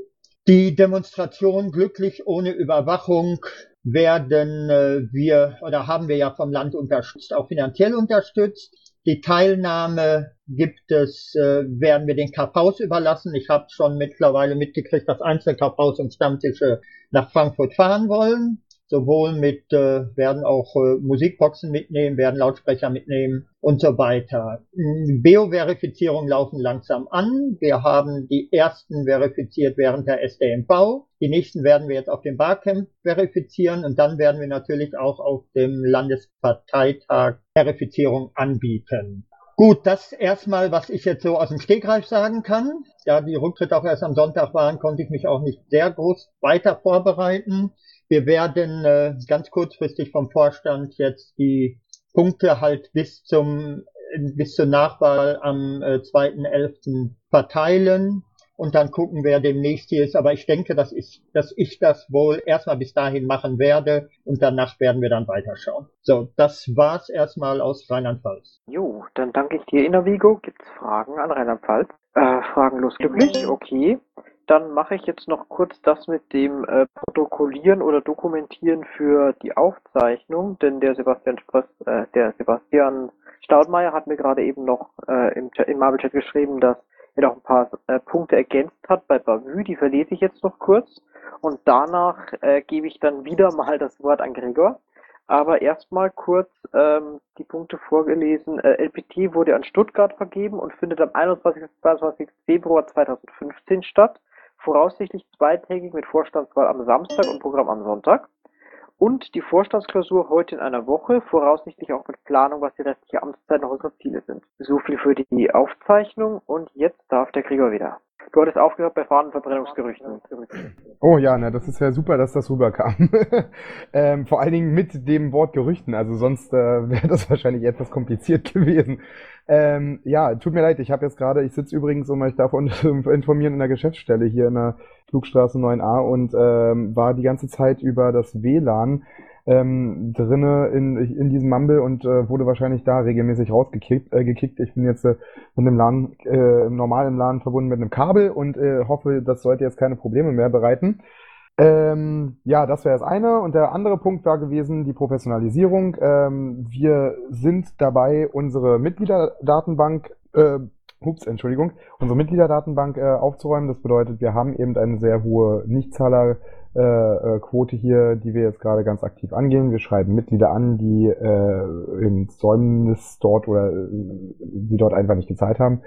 Die Demonstration glücklich ohne Überwachung werden äh, wir oder haben wir ja vom Land unterstützt, auch finanziell unterstützt. Die Teilnahme gibt es, äh, werden wir den KVs überlassen. Ich habe schon mittlerweile mitgekriegt, dass einzelne KVs und Stammtische nach Frankfurt fahren wollen. Sowohl mit, äh, werden auch äh, Musikboxen mitnehmen, werden Lautsprecher mitnehmen und so weiter. Bio-Verifizierungen laufen langsam an. Wir haben die ersten verifiziert während der SDMV. Die nächsten werden wir jetzt auf dem Barcamp verifizieren und dann werden wir natürlich auch auf dem Landesparteitag Verifizierung anbieten. Gut, das erstmal, was ich jetzt so aus dem Stegreif sagen kann. Da die Rücktritte auch erst am Sonntag waren, konnte ich mich auch nicht sehr groß weiter vorbereiten. Wir werden äh, ganz kurzfristig vom Vorstand jetzt die Punkte halt bis zum bis zur Nachwahl am äh, 2.11. verteilen und dann gucken, wer demnächst hier ist. Aber ich denke, dass ich, dass ich das wohl erstmal bis dahin machen werde und danach werden wir dann weiterschauen. So, das war's erstmal aus Rheinland-Pfalz. Jo, dann danke ich dir, Inavigo. Gibt's Fragen an Rheinland-Pfalz? Äh, fragenlos glücklich, okay. Dann mache ich jetzt noch kurz das mit dem äh, Protokollieren oder Dokumentieren für die Aufzeichnung, denn der Sebastian Spröss, äh, der Sebastian Staudmeier hat mir gerade eben noch äh, im, im Marvel-Chat geschrieben, dass er noch ein paar äh, Punkte ergänzt hat bei Bavü, die verlese ich jetzt noch kurz und danach äh, gebe ich dann wieder mal das Wort an Gregor. Aber erstmal kurz ähm, die Punkte vorgelesen. Äh, LPT wurde an Stuttgart vergeben und findet am 21. und 22. Februar 2015 statt. Voraussichtlich zweitägig mit Vorstandswahl am Samstag und Programm am Sonntag. Und die Vorstandsklausur heute in einer Woche, voraussichtlich auch mit Planung, was die restliche Amtszeit noch unsere Ziele sind. So viel für die Aufzeichnung und jetzt darf der Gregor wieder. Du hattest aufgehört bei Fahnenverbrennungsgerüchten. Oh ja, na, das ist ja super, dass das rüberkam. ähm, vor allen Dingen mit dem Wort Gerüchten. Also sonst äh, wäre das wahrscheinlich etwas kompliziert gewesen. Ähm, ja, tut mir leid, ich habe jetzt gerade, ich sitze übrigens, um euch davon informieren, in der Geschäftsstelle hier in der Flugstraße 9a und ähm, war die ganze Zeit über das WLAN ähm, drinne in, in diesem Mumble und äh, wurde wahrscheinlich da regelmäßig rausgekickt. Äh, gekickt. Ich bin jetzt äh, mit einem LAN, äh, normal im LAN verbunden mit einem Kabel und äh, hoffe, das sollte jetzt keine Probleme mehr bereiten. Ähm, ja, das wäre das eine. Und der andere Punkt war gewesen, die Professionalisierung. Ähm, wir sind dabei, unsere Mitgliederdatenbank, äh, ups, Entschuldigung, unsere Mitgliederdatenbank äh, aufzuräumen. Das bedeutet, wir haben eben eine sehr hohe Nichtzahler äh, äh, Quote hier, die wir jetzt gerade ganz aktiv angehen. Wir schreiben Mitglieder an, die äh, im Säumnis dort oder äh, die dort einfach nicht gezahlt haben.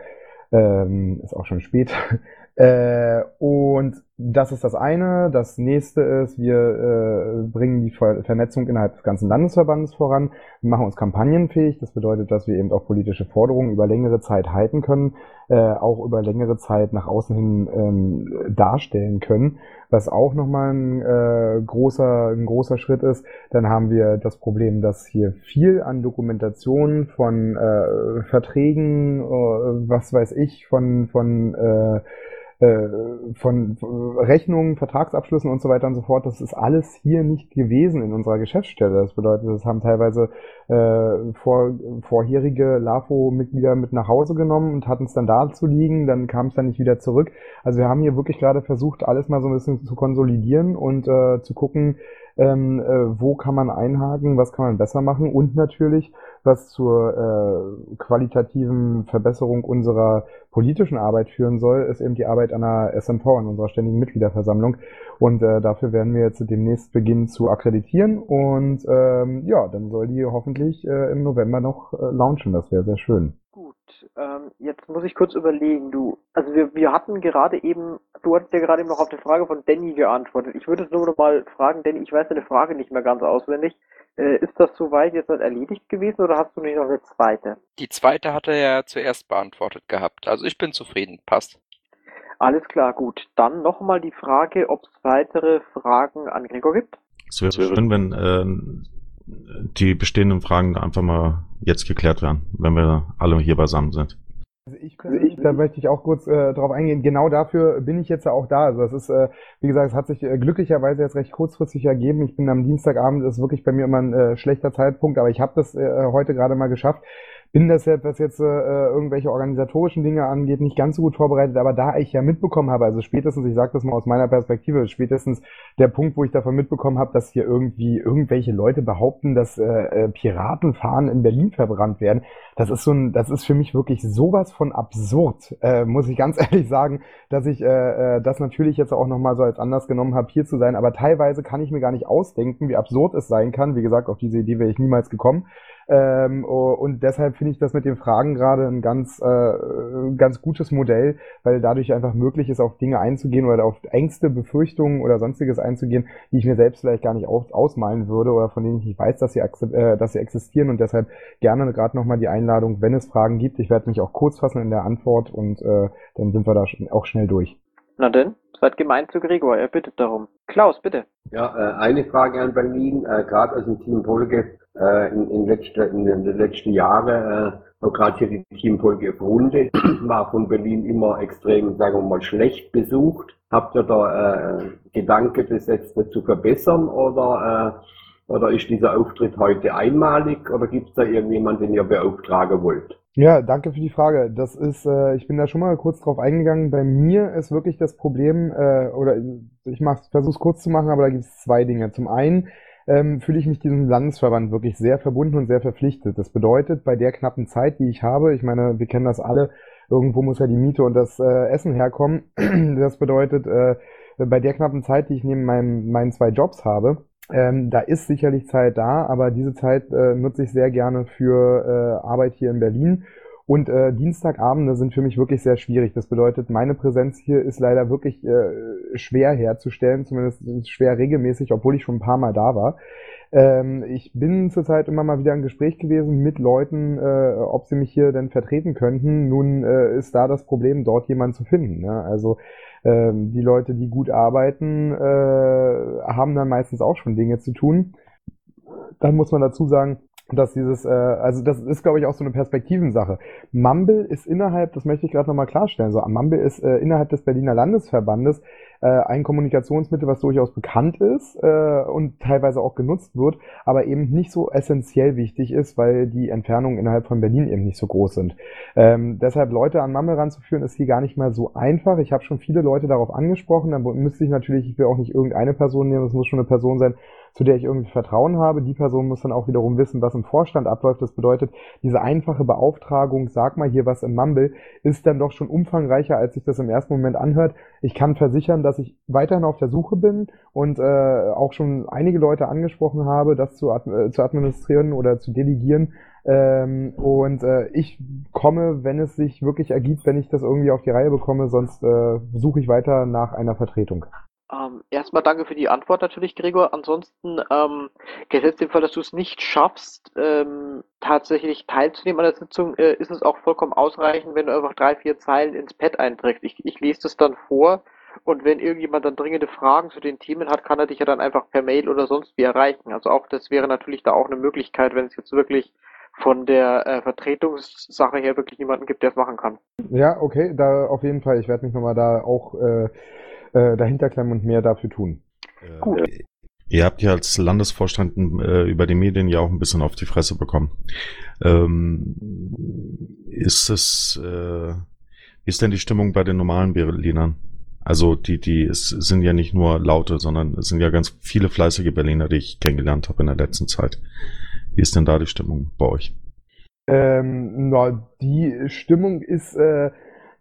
Ähm, ist auch schon spät. äh, und das ist das eine. Das nächste ist, wir äh, bringen die Ver Vernetzung innerhalb des ganzen Landesverbandes voran. Wir machen uns kampagnenfähig. Das bedeutet, dass wir eben auch politische Forderungen über längere Zeit halten können, äh, auch über längere Zeit nach außen hin ähm, darstellen können. Was auch nochmal ein äh, großer, ein großer Schritt ist. Dann haben wir das Problem, dass hier viel an Dokumentation von äh, Verträgen, äh, was weiß ich, von, von äh, von Rechnungen, Vertragsabschlüssen und so weiter und so fort, das ist alles hier nicht gewesen in unserer Geschäftsstelle. Das bedeutet, das haben teilweise äh, vor, vorherige LAFO-Mitglieder mit nach Hause genommen und hatten es dann da zu liegen, dann kam es dann nicht wieder zurück. Also wir haben hier wirklich gerade versucht, alles mal so ein bisschen zu konsolidieren und äh, zu gucken, ähm, äh, wo kann man einhaken, was kann man besser machen und natürlich, was zur äh, qualitativen Verbesserung unserer politischen Arbeit führen soll, ist eben die Arbeit an der SMV, an unserer ständigen Mitgliederversammlung. Und äh, dafür werden wir jetzt demnächst beginnen zu akkreditieren und ähm, ja, dann soll die hoffentlich äh, im November noch äh, launchen. Das wäre sehr schön. Gut, ähm, jetzt muss ich kurz überlegen, du, also wir, wir hatten gerade eben, du hattest ja gerade eben noch auf die Frage von Danny geantwortet. Ich würde es nur noch mal fragen, Danny, ich weiß deine Frage nicht mehr ganz auswendig. Äh, ist das soweit jetzt halt erledigt gewesen oder hast du nicht noch eine zweite? Die zweite hat er ja zuerst beantwortet gehabt. Also ich bin zufrieden, passt. Alles klar, gut. Dann nochmal die Frage, ob es weitere Fragen an Gregor gibt. Es wäre schön, wenn äh, die bestehenden Fragen einfach mal jetzt geklärt werden, wenn wir alle hier beisammen sind. Also ich da möchte ich auch kurz äh, drauf eingehen. Genau dafür bin ich jetzt ja auch da. Also das ist, äh, wie gesagt, es hat sich äh, glücklicherweise jetzt recht kurzfristig ergeben. Ich bin am Dienstagabend, das ist wirklich bei mir immer ein äh, schlechter Zeitpunkt, aber ich habe das äh, heute gerade mal geschafft, bin deshalb, was jetzt äh, irgendwelche organisatorischen Dinge angeht, nicht ganz so gut vorbereitet, aber da ich ja mitbekommen habe, also spätestens, ich sage das mal aus meiner Perspektive, spätestens der Punkt, wo ich davon mitbekommen habe, dass hier irgendwie irgendwelche Leute behaupten, dass äh, äh Piratenfahnen in Berlin verbrannt werden, das ist so ein, das ist für mich wirklich sowas von absurd, äh, muss ich ganz ehrlich sagen, dass ich äh, äh, das natürlich jetzt auch nochmal so als Anlass genommen habe, hier zu sein, aber teilweise kann ich mir gar nicht ausdenken, wie absurd es sein kann. Wie gesagt, auf diese Idee wäre ich niemals gekommen. Ähm, und deshalb finde ich das mit den Fragen gerade ein ganz, äh, ganz gutes Modell, weil dadurch einfach möglich ist, auf Dinge einzugehen oder auf Ängste, Befürchtungen oder sonstiges einzugehen, die ich mir selbst vielleicht gar nicht aus ausmalen würde oder von denen ich nicht weiß, dass sie, äh, dass sie existieren und deshalb gerne gerade nochmal die Einladung, wenn es Fragen gibt. Ich werde mich auch kurz fassen in der Antwort und äh, dann sind wir da auch schnell durch. Na denn, seid gemeint zu Gregor, er bittet darum. Klaus, bitte. Ja, äh, eine Frage an Berlin, äh, gerade aus dem Team Polge äh, in, in, letzte, in den letzten Jahren, äh, gerade hier die Teamfolge-Runde, war von Berlin immer extrem, sagen wir mal, schlecht besucht. Habt ihr da äh, Gedanke, das jetzt zu verbessern oder Oder ist dieser Auftritt heute einmalig oder gibt es da irgendjemanden, den ihr beauftragen wollt? Ja, danke für die Frage. Das ist, äh, ich bin da schon mal kurz drauf eingegangen. Bei mir ist wirklich das Problem, äh, oder ich versuche es kurz zu machen, aber da gibt es zwei Dinge. Zum einen ähm, fühle ich mich diesem Landesverband wirklich sehr verbunden und sehr verpflichtet. Das bedeutet, bei der knappen Zeit, die ich habe, ich meine, wir kennen das alle, irgendwo muss ja die Miete und das äh, Essen herkommen. das bedeutet, äh, bei der knappen Zeit, die ich neben meinem, meinen zwei Jobs habe, ähm, da ist sicherlich Zeit da, aber diese Zeit äh, nutze ich sehr gerne für äh, Arbeit hier in Berlin. Und äh, Dienstagabende sind für mich wirklich sehr schwierig. Das bedeutet, meine Präsenz hier ist leider wirklich äh, schwer herzustellen, zumindest schwer regelmäßig, obwohl ich schon ein paar Mal da war. Ähm, ich bin zurzeit immer mal wieder im Gespräch gewesen mit Leuten, äh, ob sie mich hier denn vertreten könnten. Nun äh, ist da das Problem, dort jemanden zu finden. Ne? Also ähm, die Leute, die gut arbeiten, äh, haben dann meistens auch schon Dinge zu tun. Dann muss man dazu sagen, dass dieses, äh, also das ist, glaube ich, auch so eine Perspektivensache. Mumble ist innerhalb, das möchte ich gerade nochmal klarstellen, so Mumble ist äh, innerhalb des Berliner Landesverbandes ein Kommunikationsmittel, was durchaus bekannt ist äh, und teilweise auch genutzt wird, aber eben nicht so essentiell wichtig ist, weil die Entfernungen innerhalb von Berlin eben nicht so groß sind. Ähm, deshalb Leute an Mumble ranzuführen, ist hier gar nicht mal so einfach. Ich habe schon viele Leute darauf angesprochen, dann müsste ich natürlich, ich will auch nicht irgendeine Person nehmen, es muss schon eine Person sein, zu der ich irgendwie Vertrauen habe. Die Person muss dann auch wiederum wissen, was im Vorstand abläuft. Das bedeutet, diese einfache Beauftragung, sag mal hier was im Mumble, ist dann doch schon umfangreicher, als sich das im ersten Moment anhört. Ich kann versichern, dass ich weiterhin auf der Suche bin und äh, auch schon einige Leute angesprochen habe, das zu, äh, zu administrieren oder zu delegieren. Ähm, und äh, ich komme, wenn es sich wirklich ergibt, wenn ich das irgendwie auf die Reihe bekomme, sonst äh, suche ich weiter nach einer Vertretung. Ähm, erstmal danke für die Antwort natürlich, Gregor. Ansonsten, ähm, gesetzt im Fall, dass du es nicht schaffst, ähm, tatsächlich teilzunehmen an der Sitzung, äh, ist es auch vollkommen ausreichend, wenn du einfach drei, vier Zeilen ins Pad einträgst. Ich, ich lese das dann vor und wenn irgendjemand dann dringende Fragen zu den Themen hat, kann er dich ja dann einfach per Mail oder sonst wie erreichen. Also auch das wäre natürlich da auch eine Möglichkeit, wenn es jetzt wirklich von der äh, Vertretungssache her wirklich niemanden gibt, der es machen kann. Ja, okay, da auf jeden Fall. Ich werde mich nochmal da auch äh, äh, dahinter klemmen und mehr dafür tun. Gut. Ihr habt ja als Landesvorstand äh, über die Medien ja auch ein bisschen auf die Fresse bekommen. Ähm, ist es, äh, wie ist denn die Stimmung bei den normalen Berlinern? Also die, die, es sind ja nicht nur Laute, sondern es sind ja ganz viele fleißige Berliner, die ich kennengelernt habe in der letzten Zeit. Wie ist denn da die Stimmung bei euch? Ähm, na, die Stimmung ist äh,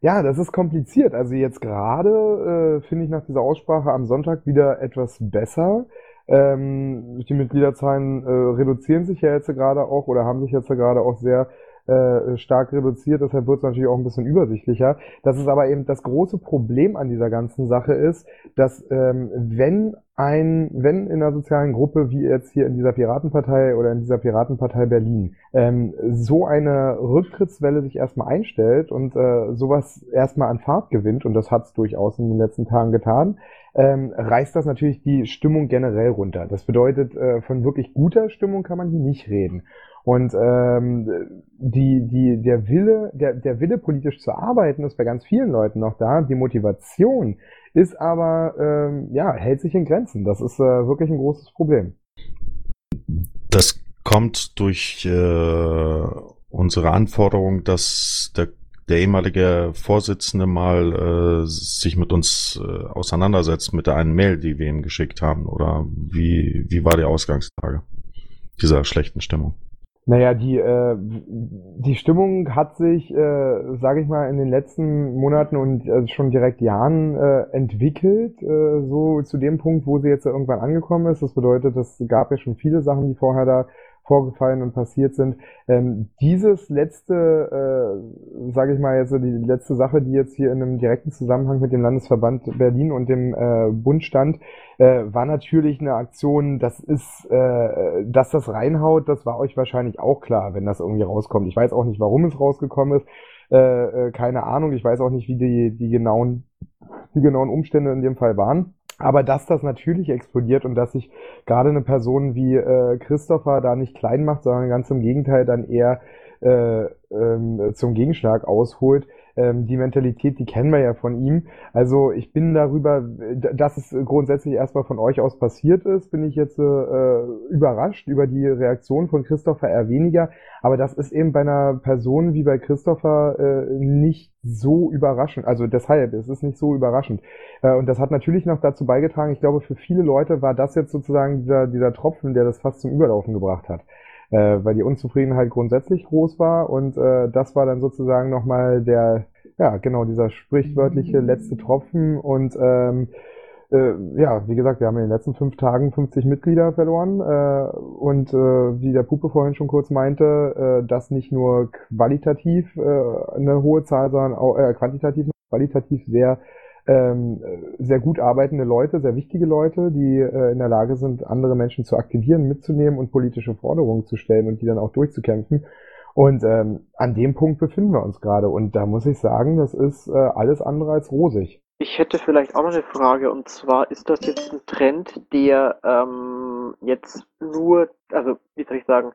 ja, das ist kompliziert. Also jetzt gerade äh, finde ich nach dieser Aussprache am Sonntag wieder etwas besser. Ähm, die Mitgliederzahlen äh, reduzieren sich ja jetzt gerade auch oder haben sich jetzt gerade auch sehr äh, stark reduziert, deshalb wird es natürlich auch ein bisschen übersichtlicher. Das ist aber eben das große Problem an dieser ganzen Sache ist, dass ähm, wenn ein, wenn in einer sozialen Gruppe wie jetzt hier in dieser Piratenpartei oder in dieser Piratenpartei Berlin ähm, so eine Rücktrittswelle sich erstmal einstellt und äh, sowas erstmal an Fahrt gewinnt, und das hat es durchaus in den letzten Tagen getan, ähm, reißt das natürlich die Stimmung generell runter. Das bedeutet, äh, von wirklich guter Stimmung kann man hier nicht reden. Und ähm, die, die, der Wille, der, der Wille politisch zu arbeiten, ist bei ganz vielen Leuten noch da. Die Motivation ist aber, ähm, ja, hält sich in Grenzen. Das ist äh, wirklich ein großes Problem. Das kommt durch äh, unsere Anforderung, dass der, der ehemalige Vorsitzende mal äh, sich mit uns äh, auseinandersetzt mit der einen Mail, die wir ihm geschickt haben. Oder wie, wie war die Ausgangslage dieser schlechten Stimmung? Naja, die, äh, die Stimmung hat sich, äh, sage ich mal, in den letzten Monaten und äh, schon direkt Jahren äh, entwickelt, äh, so zu dem Punkt, wo sie jetzt irgendwann angekommen ist. Das bedeutet, es gab ja schon viele Sachen, die vorher da vorgefallen und passiert sind. Ähm, dieses letzte, äh, sage ich mal jetzt, die letzte Sache, die jetzt hier in einem direkten Zusammenhang mit dem Landesverband Berlin und dem äh, Bund stand, äh, war natürlich eine Aktion, das ist, äh, dass das reinhaut, das war euch wahrscheinlich auch klar, wenn das irgendwie rauskommt. Ich weiß auch nicht, warum es rausgekommen ist. Äh, äh, keine Ahnung. Ich weiß auch nicht, wie die, die genauen, die genauen Umstände in dem Fall waren. Aber dass das natürlich explodiert und dass sich gerade eine Person wie äh, Christopher da nicht klein macht, sondern ganz im Gegenteil dann eher äh, ähm, zum Gegenschlag ausholt, ähm, die Mentalität, die kennen wir ja von ihm. Also ich bin darüber, dass es grundsätzlich erstmal von euch aus passiert ist, bin ich jetzt äh, überrascht über die Reaktion von Christopher eher weniger. Aber das ist eben bei einer Person wie bei Christopher äh, nicht so überraschend. Also deshalb, es ist nicht so überraschend. Äh, und das hat natürlich noch dazu beigetragen, ich glaube, für viele Leute war das jetzt sozusagen dieser, dieser Tropfen, der das fast zum Überlaufen gebracht hat äh, weil die Unzufriedenheit grundsätzlich groß war und äh, das war dann sozusagen nochmal der, ja genau, dieser sprichwörtliche letzte Tropfen und ähm, äh, ja, wie gesagt, wir haben in den letzten fünf Tagen 50 Mitglieder verloren äh, und äh, wie der Puppe vorhin schon kurz meinte, äh, das nicht nur qualitativ äh, eine hohe Zahl, sondern auch äh, quantitativ, qualitativ sehr ähm, sehr gut arbeitende Leute, sehr wichtige Leute, die äh, in der Lage sind, andere Menschen zu aktivieren, mitzunehmen und politische Forderungen zu stellen und die dann auch durchzukämpfen. Und ähm, an dem Punkt befinden wir uns gerade. Und da muss ich sagen, das ist äh, alles andere als rosig. Ich hätte vielleicht auch noch eine Frage, und zwar ist das jetzt ein Trend, der ähm, jetzt nur, also wie soll ich sagen,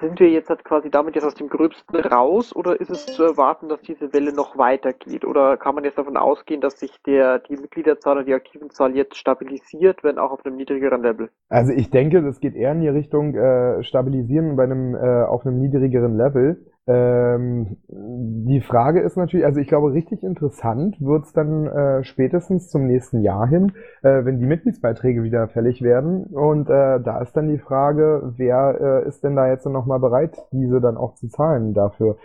sind wir jetzt halt quasi damit jetzt aus dem Gröbsten raus oder ist es zu erwarten, dass diese Welle noch weitergeht? Oder kann man jetzt davon ausgehen, dass sich der, die Mitgliederzahl und die aktiven jetzt stabilisiert, wenn auch auf einem niedrigeren Level? Also ich denke, das geht eher in die Richtung äh, stabilisieren bei einem äh, auf einem niedrigeren Level. Ähm, die Frage ist natürlich, also ich glaube, richtig interessant wird's dann äh, spätestens zum nächsten Jahr hin, äh, wenn die Mitgliedsbeiträge wieder fällig werden. Und äh, da ist dann die Frage, wer äh, ist denn da jetzt nochmal bereit, diese dann auch zu zahlen dafür,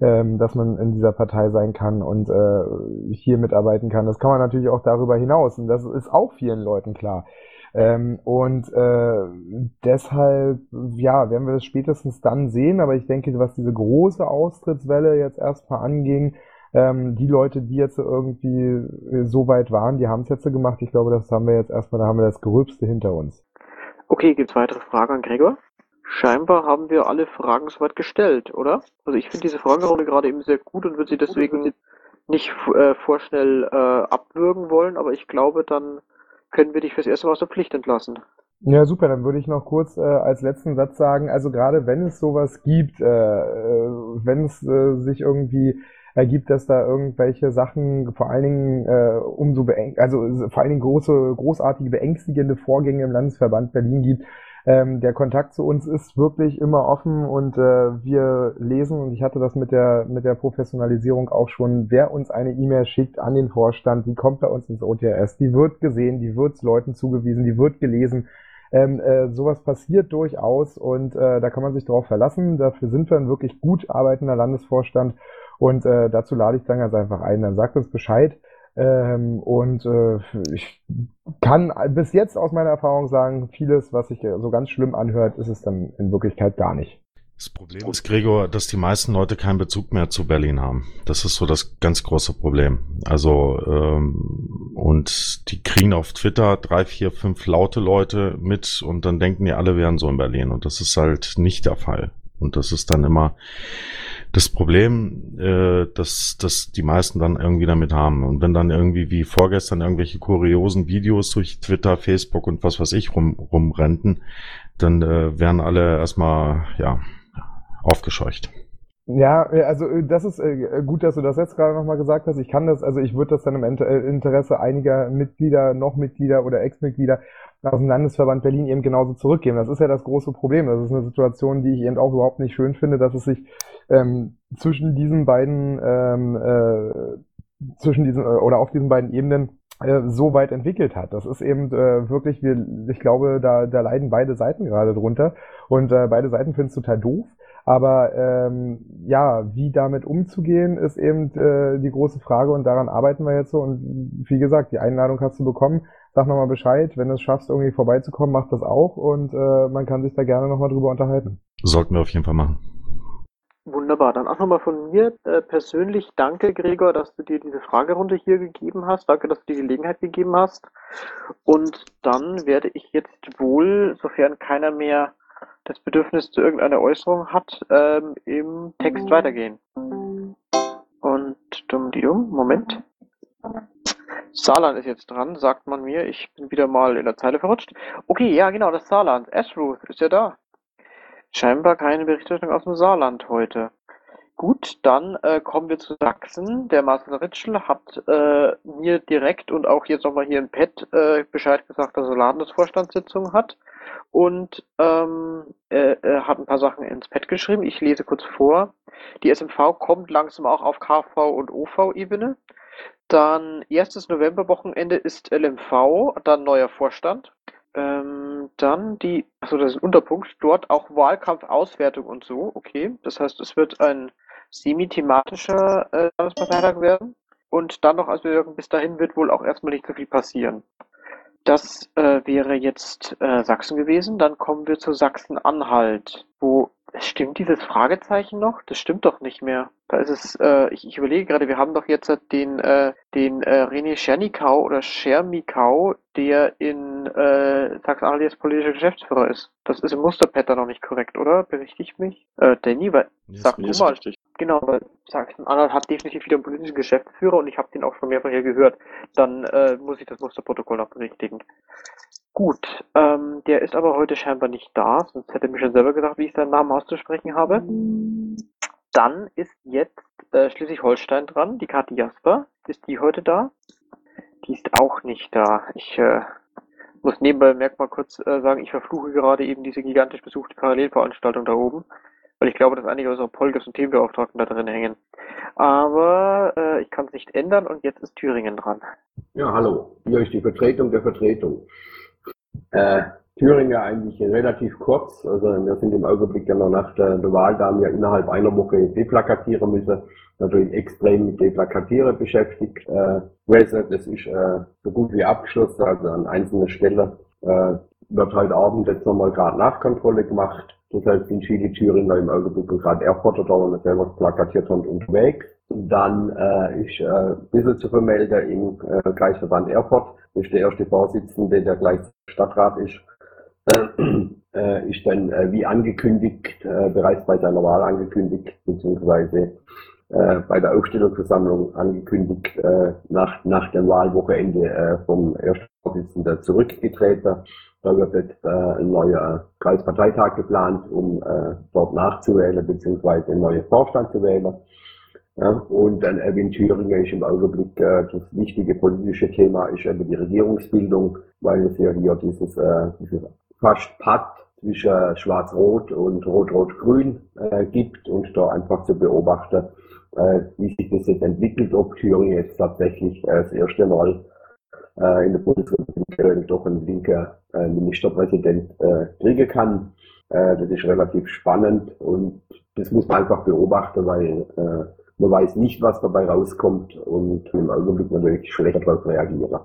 ähm, dass man in dieser Partei sein kann und äh, hier mitarbeiten kann. Das kann man natürlich auch darüber hinaus. Und das ist auch vielen Leuten klar. Ähm, und äh, deshalb, ja, werden wir das spätestens dann sehen. Aber ich denke, was diese große Austrittswelle jetzt erstmal anging, ähm, die Leute, die jetzt irgendwie äh, so weit waren, die haben es jetzt gemacht. Ich glaube, das haben wir jetzt erstmal, da haben wir das Gröbste hinter uns. Okay, gibt's weitere Fragen an Gregor? Scheinbar haben wir alle Fragen soweit gestellt, oder? Also ich finde diese Fragerunde gerade eben sehr gut und würde sie deswegen nicht äh, vorschnell äh, abwürgen wollen, aber ich glaube, dann können wir dich fürs erste Mal aus der Pflicht entlassen. Ja, super. Dann würde ich noch kurz äh, als letzten Satz sagen, also gerade wenn es sowas gibt, äh, äh, wenn es äh, sich irgendwie ergibt, dass da irgendwelche Sachen vor allen Dingen äh, umso beäng also vor allen Dingen große, großartige, beängstigende Vorgänge im Landesverband Berlin gibt, ähm, der Kontakt zu uns ist wirklich immer offen und äh, wir lesen, und ich hatte das mit der, mit der Professionalisierung auch schon, wer uns eine E-Mail schickt an den Vorstand, die kommt bei uns ins OTRS, die wird gesehen, die wird Leuten zugewiesen, die wird gelesen. Ähm, äh, sowas passiert durchaus und äh, da kann man sich drauf verlassen. Dafür sind wir ein wirklich gut arbeitender Landesvorstand und äh, dazu lade ich dann ganz einfach ein. Dann sagt uns Bescheid. Ähm, und äh, ich kann bis jetzt aus meiner Erfahrung sagen, vieles, was sich so ganz schlimm anhört, ist es dann in Wirklichkeit gar nicht. Das Problem ist, Gregor, dass die meisten Leute keinen Bezug mehr zu Berlin haben. Das ist so das ganz große Problem. Also, ähm, und die kriegen auf Twitter drei, vier, fünf laute Leute mit und dann denken die alle wären so in Berlin. Und das ist halt nicht der Fall. Und das ist dann immer das Problem, äh, dass, dass die meisten dann irgendwie damit haben. Und wenn dann irgendwie wie vorgestern irgendwelche kuriosen Videos durch Twitter, Facebook und was weiß ich rum, rumrennten, dann äh, werden alle erstmal, ja, aufgescheucht. Ja, also äh, das ist äh, gut, dass du das jetzt gerade nochmal gesagt hast. Ich kann das, also ich würde das dann im äh, Interesse einiger Mitglieder, noch Mitglieder oder Ex-Mitglieder aus dem Landesverband Berlin eben genauso zurückgeben. Das ist ja das große Problem. Das ist eine Situation, die ich eben auch überhaupt nicht schön finde, dass es sich ähm, zwischen diesen beiden, ähm, äh, zwischen diesen äh, oder auf diesen beiden Ebenen äh, so weit entwickelt hat. Das ist eben äh, wirklich, wir, ich glaube, da, da leiden beide Seiten gerade drunter und äh, beide Seiten finden es total doof. Aber ähm, ja, wie damit umzugehen, ist eben äh, die große Frage und daran arbeiten wir jetzt so. Und wie gesagt, die Einladung hast du bekommen. Sag nochmal Bescheid, wenn du es schaffst, irgendwie vorbeizukommen, mach das auch und äh, man kann sich da gerne nochmal drüber unterhalten. Sollten wir auf jeden Fall machen. Wunderbar. Dann auch nochmal von mir äh, persönlich danke, Gregor, dass du dir diese Fragerunde hier gegeben hast. Danke, dass du die Gelegenheit gegeben hast. Und dann werde ich jetzt wohl, sofern keiner mehr das Bedürfnis zu irgendeiner Äußerung hat, ähm, im Text weitergehen. Und dumm die dumm, Moment. Saarland ist jetzt dran, sagt man mir. Ich bin wieder mal in der Zeile verrutscht. Okay, ja genau, das Saarland. Ashruth ist ja da. Scheinbar keine Berichterstattung aus dem Saarland heute. Gut, dann äh, kommen wir zu Sachsen. Der Marcel Ritschl hat äh, mir direkt und auch jetzt nochmal hier im Pad äh, Bescheid gesagt, dass er Landesvorstandssitzung hat und ähm, äh, hat ein paar Sachen ins Pad geschrieben. Ich lese kurz vor. Die SMV kommt langsam auch auf KV und OV-Ebene. Dann erstes Novemberwochenende ist LMV, dann neuer Vorstand. Ähm, dann die, also das ist ein Unterpunkt, dort auch Wahlkampfauswertung und so, okay. Das heißt, es wird ein semi-thematischer äh, Landesparteitag werden. Und dann noch als Bewirkung, bis dahin wird wohl auch erstmal nicht so viel passieren. Das äh, wäre jetzt äh, Sachsen gewesen. Dann kommen wir zu Sachsen-Anhalt, wo Stimmt dieses Fragezeichen noch? Das stimmt doch nicht mehr. Da ist es, äh, ich, ich überlege gerade, wir haben doch jetzt den, äh, den äh, René Schernikau oder Schermikau, der in äh, Sachsen-Anhalt jetzt politischer Geschäftsführer ist. Das ist im Musterpattern noch nicht korrekt, oder? Berichte ich mich? Äh, Danny, weil, sag du mal. Richtig. Genau, weil Sachsen-Anhalt hat definitiv wieder einen politischen Geschäftsführer und ich habe den auch schon mehrfach hier gehört. Dann äh, muss ich das Musterprotokoll noch berichtigen. Gut, ähm, der ist aber heute scheinbar nicht da, sonst hätte er mir schon selber gesagt, wie ich seinen Namen auszusprechen habe. Dann ist jetzt äh, Schleswig-Holstein dran, die Kathi Jasper. Ist die heute da? Die ist auch nicht da. Ich äh, muss nebenbei merk mal kurz äh, sagen, ich verfluche gerade eben diese gigantisch besuchte Parallelveranstaltung da oben, weil ich glaube, dass einige unserer Polgers und Themenbeauftragten da drin hängen. Aber äh, ich kann es nicht ändern und jetzt ist Thüringen dran. Ja, hallo. Hier ist die Vertretung der Vertretung. Äh, Thüringen eigentlich relativ kurz. Also wir sind im Augenblick ja noch nach der, der Wahl, da haben wir innerhalb einer Woche deplakatieren müssen. Natürlich extrem mit Deplakatieren beschäftigt. Äh, das ist äh, so gut wie abgeschlossen. Also an einzelnen Stellen äh, wird heute Abend jetzt nochmal gerade Nachkontrolle gemacht. Deshalb sind viele Thüringer im Augenblick und gerade Erfurter da, wir selber plakatiert haben, unterwegs. Dann äh, ist äh, bisschen zu vermelden im äh, Kreisverband Erfurt. Ist der erste Vorsitzende, der gleich Stadtrat ist. Äh, ist dann äh, wie angekündigt, äh, bereits bei seiner Wahl angekündigt, beziehungsweise äh, bei der Aufstellungsversammlung angekündigt, äh, nach, nach dem Wahlwochenende äh, vom ersten Vorsitzenden zurückgetreten. Da wird jetzt äh, ein neuer Kreisparteitag geplant, um äh, dort nachzuwählen, beziehungsweise einen neuen Vorstand zu wählen. Ja, und dann eben Thüringen ist im Augenblick äh, das wichtige politische Thema ist eben die Regierungsbildung, weil es ja hier dieses, äh, dieses fast Patt zwischen Schwarz-Rot und Rot-Rot-Grün äh, gibt und da einfach zu beobachten, äh, wie sich das jetzt entwickelt, ob Thüringen jetzt tatsächlich äh, das erste Mal äh, in der Bundesrepublik äh, doch einen linker äh, Ministerpräsident äh, kriegen kann. Äh, das ist relativ spannend und das muss man einfach beobachten, weil äh, man weiß nicht, was dabei rauskommt und im Augenblick natürlich schlecht darauf reagieren.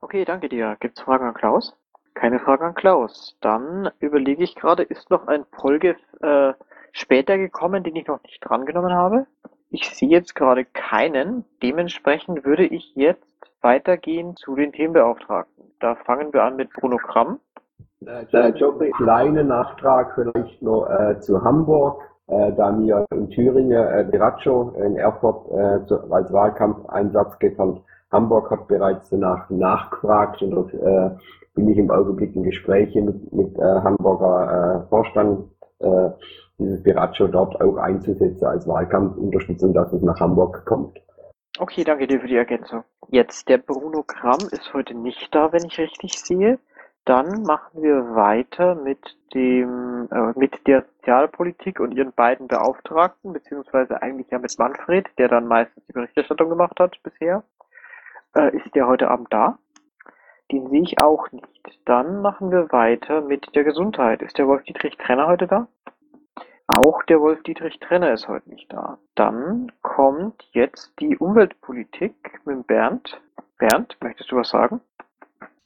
Okay, danke dir. Gibt es Fragen an Klaus? Keine Frage an Klaus. Dann überlege ich gerade, ist noch ein Polge äh, später gekommen, den ich noch nicht drangenommen habe? Ich sehe jetzt gerade keinen. Dementsprechend würde ich jetzt weitergehen zu den Themenbeauftragten. Da fangen wir an mit Bruno Kramm. Äh, Job, kleine Nachtrag vielleicht noch äh, zu Hamburg. Äh, da wir in Thüringen äh, Beraccio in Erfurt äh, zu, als Wahlkampfeinsatz getan. Hamburg hat bereits danach nachgefragt und dort äh, bin ich im Augenblick in Gesprächen mit, mit äh, Hamburger äh, Vorstand, äh, dieses Beraccio dort auch einzusetzen als Wahlkampfunterstützung, dass es nach Hamburg kommt. Okay, danke dir für die Ergänzung. Jetzt, der Bruno Kramm ist heute nicht da, wenn ich richtig sehe. Dann machen wir weiter mit dem, äh, mit der Sozialpolitik und ihren beiden Beauftragten, beziehungsweise eigentlich ja mit Manfred, der dann meistens die Berichterstattung gemacht hat bisher. Äh, ist der heute Abend da? Den sehe ich auch nicht. Dann machen wir weiter mit der Gesundheit. Ist der Wolf-Dietrich Trenner heute da? Auch der Wolf-Dietrich Trenner ist heute nicht da. Dann kommt jetzt die Umweltpolitik mit Bernd. Bernd, möchtest du was sagen?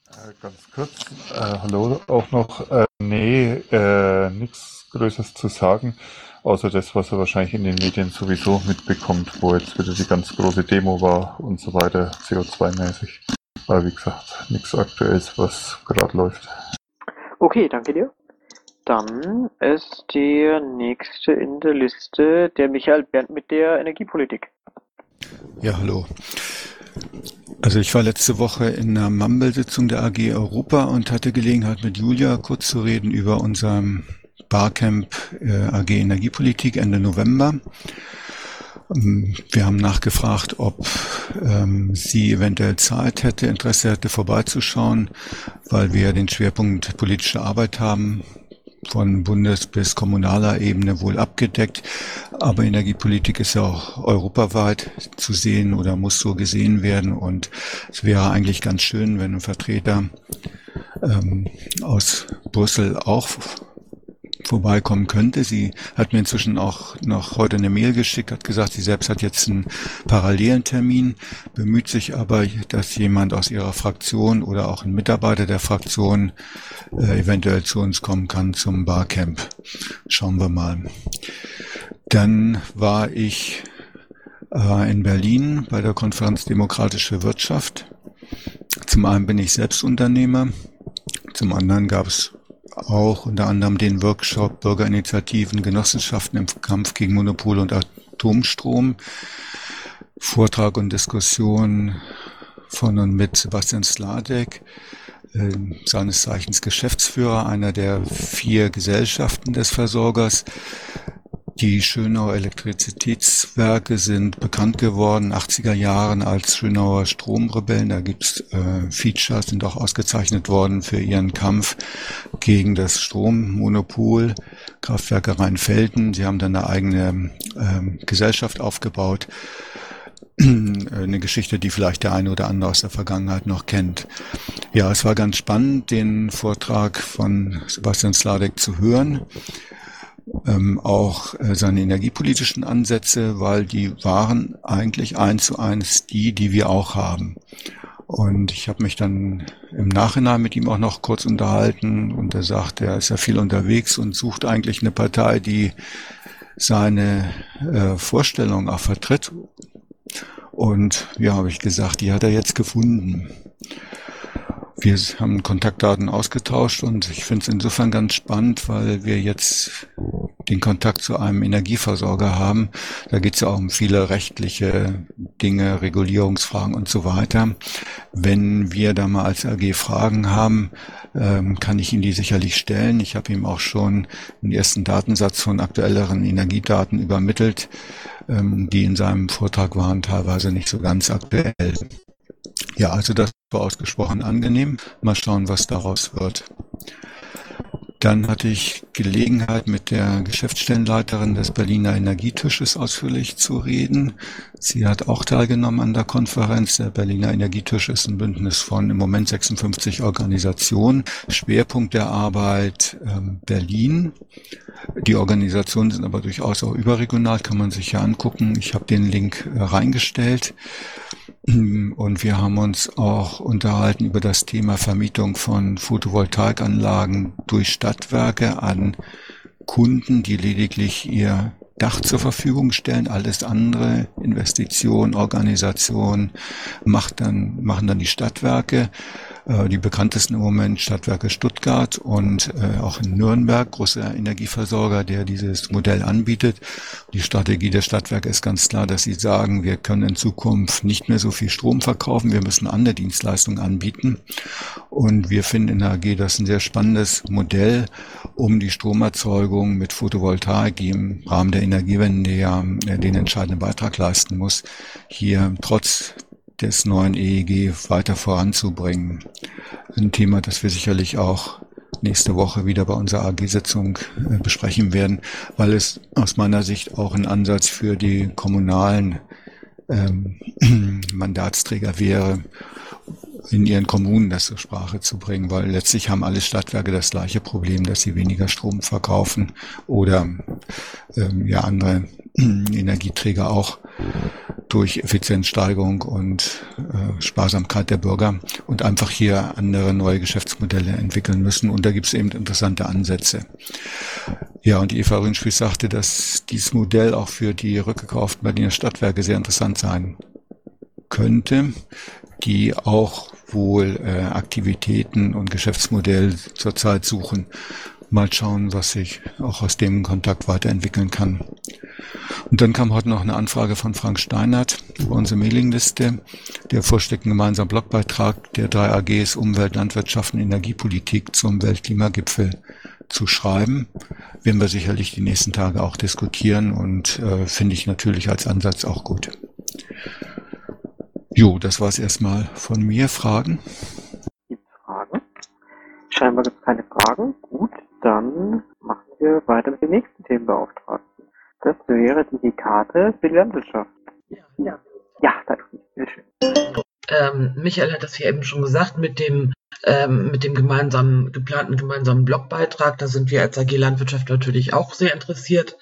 Äh, ganz kurz, äh, hallo auch noch. Äh, nee, äh, nichts Größeres zu sagen, außer das, was er wahrscheinlich in den Medien sowieso mitbekommt, wo jetzt wieder die ganz große Demo war und so weiter, CO2-mäßig. Aber wie gesagt, nichts Aktuelles, was gerade läuft. Okay, danke dir. Dann ist der nächste in der Liste der Michael Bernd mit der Energiepolitik. Ja, hallo. Also ich war letzte Woche in einer Mumble-Sitzung der AG Europa und hatte Gelegenheit mit Julia kurz zu reden über unserem Barcamp äh, AG Energiepolitik Ende November. Ähm, wir haben nachgefragt, ob ähm, sie eventuell Zeit hätte, Interesse hätte, vorbeizuschauen, weil wir den Schwerpunkt politische Arbeit haben, von Bundes- bis kommunaler Ebene wohl abgedeckt. Aber Energiepolitik ist ja auch europaweit zu sehen oder muss so gesehen werden. Und es wäre eigentlich ganz schön, wenn ein Vertreter ähm, aus Brüssel auch vorbeikommen könnte. Sie hat mir inzwischen auch noch heute eine Mail geschickt, hat gesagt, sie selbst hat jetzt einen parallelen Termin, bemüht sich aber, dass jemand aus ihrer Fraktion oder auch ein Mitarbeiter der Fraktion äh, eventuell zu uns kommen kann zum Barcamp. Schauen wir mal. Dann war ich äh, in Berlin bei der Konferenz Demokratische Wirtschaft. Zum einen bin ich Selbstunternehmer, zum anderen gab es auch unter anderem den Workshop Bürgerinitiativen, Genossenschaften im Kampf gegen Monopol und Atomstrom. Vortrag und Diskussion von und mit Sebastian Sladek, äh, seines Zeichens Geschäftsführer einer der vier Gesellschaften des Versorgers. Die Schönauer Elektrizitätswerke sind bekannt geworden, 80er Jahren als Schönauer Stromrebellen. Da gibt's äh, Features, sind auch ausgezeichnet worden für ihren Kampf gegen das Strommonopol. Kraftwerke Rheinfelden, sie haben dann eine eigene äh, Gesellschaft aufgebaut. Eine Geschichte, die vielleicht der eine oder andere aus der Vergangenheit noch kennt. Ja, es war ganz spannend, den Vortrag von Sebastian Sladek zu hören ähm, auch äh, seine energiepolitischen Ansätze, weil die waren eigentlich eins zu eins die, die wir auch haben. Und ich habe mich dann im Nachhinein mit ihm auch noch kurz unterhalten und er sagt, er ist ja viel unterwegs und sucht eigentlich eine Partei, die seine äh, Vorstellung auch vertritt. Und ja, habe ich gesagt, die hat er jetzt gefunden. Wir haben Kontaktdaten ausgetauscht und ich finde es insofern ganz spannend, weil wir jetzt den Kontakt zu einem Energieversorger haben. Da geht es ja auch um viele rechtliche Dinge, Regulierungsfragen und so weiter. Wenn wir da mal als AG Fragen haben, ähm, kann ich Ihnen die sicherlich stellen. Ich habe ihm auch schon den ersten Datensatz von aktuelleren Energiedaten übermittelt. Ähm, die in seinem Vortrag waren teilweise nicht so ganz aktuell. Ja, also das war ausgesprochen angenehm. Mal schauen, was daraus wird. Dann hatte ich Gelegenheit, mit der Geschäftsstellenleiterin des Berliner Energietisches ausführlich zu reden. Sie hat auch teilgenommen an der Konferenz. Der Berliner Energietisch ist ein Bündnis von im Moment 56 Organisationen. Schwerpunkt der Arbeit ähm, Berlin. Die Organisationen sind aber durchaus auch überregional, kann man sich ja angucken. Ich habe den Link äh, reingestellt. Und wir haben uns auch unterhalten über das Thema Vermietung von Photovoltaikanlagen durch Stadtwerke an Kunden, die lediglich ihr Dach zur Verfügung stellen. Alles andere, Investition, Organisation, macht dann, machen dann die Stadtwerke. Äh, die bekanntesten im Moment Stadtwerke Stuttgart und äh, auch in Nürnberg, großer Energieversorger, der dieses Modell anbietet. Die Strategie der Stadtwerke ist ganz klar, dass sie sagen, wir können in Zukunft nicht mehr so viel Strom verkaufen, wir müssen andere Dienstleistungen anbieten. Und wir finden in der AG das ein sehr spannendes Modell, um die Stromerzeugung mit Photovoltaik, im Rahmen der Energiewende ja äh, den entscheidenden Beitrag leisten muss, hier trotz des neuen EEG weiter voranzubringen. Ein Thema, das wir sicherlich auch nächste Woche wieder bei unserer AG-Sitzung äh, besprechen werden, weil es aus meiner Sicht auch ein Ansatz für die kommunalen ähm, Mandatsträger wäre, in ihren Kommunen das zur Sprache zu bringen, weil letztlich haben alle Stadtwerke das gleiche Problem, dass sie weniger Strom verkaufen oder ähm, ja andere Energieträger auch durch Effizienzsteigerung und äh, Sparsamkeit der Bürger und einfach hier andere neue Geschäftsmodelle entwickeln müssen. Und da gibt es eben interessante Ansätze. Ja, und Eva Rünschwitz sagte, dass dieses Modell auch für die rückgekauften Berliner Stadtwerke sehr interessant sein könnte, die auch wohl äh, Aktivitäten und Geschäftsmodell zurzeit suchen. Mal schauen, was sich auch aus dem Kontakt weiterentwickeln kann. Und dann kam heute noch eine Anfrage von Frank Steinert über unsere Mailingliste. Der vorsteckt einen gemeinsamen Blogbeitrag der drei AGs Umwelt, Landwirtschaft und Energiepolitik zum Weltklimagipfel zu schreiben. Werden wir sicherlich die nächsten Tage auch diskutieren und äh, finde ich natürlich als Ansatz auch gut. Jo, das war's erstmal von mir. Fragen? Gibt's Fragen? Scheinbar gibt es keine Fragen. Gut, dann machen wir weiter mit dem nächsten Themenbeauftragten. Das wäre die Karte für die Landwirtschaft. Ja. Ja, danke. Bitteschön. Ähm, Michael hat das hier eben schon gesagt mit dem ähm, mit dem gemeinsamen geplanten gemeinsamen Blogbeitrag. Da sind wir als AG Landwirtschaft natürlich auch sehr interessiert.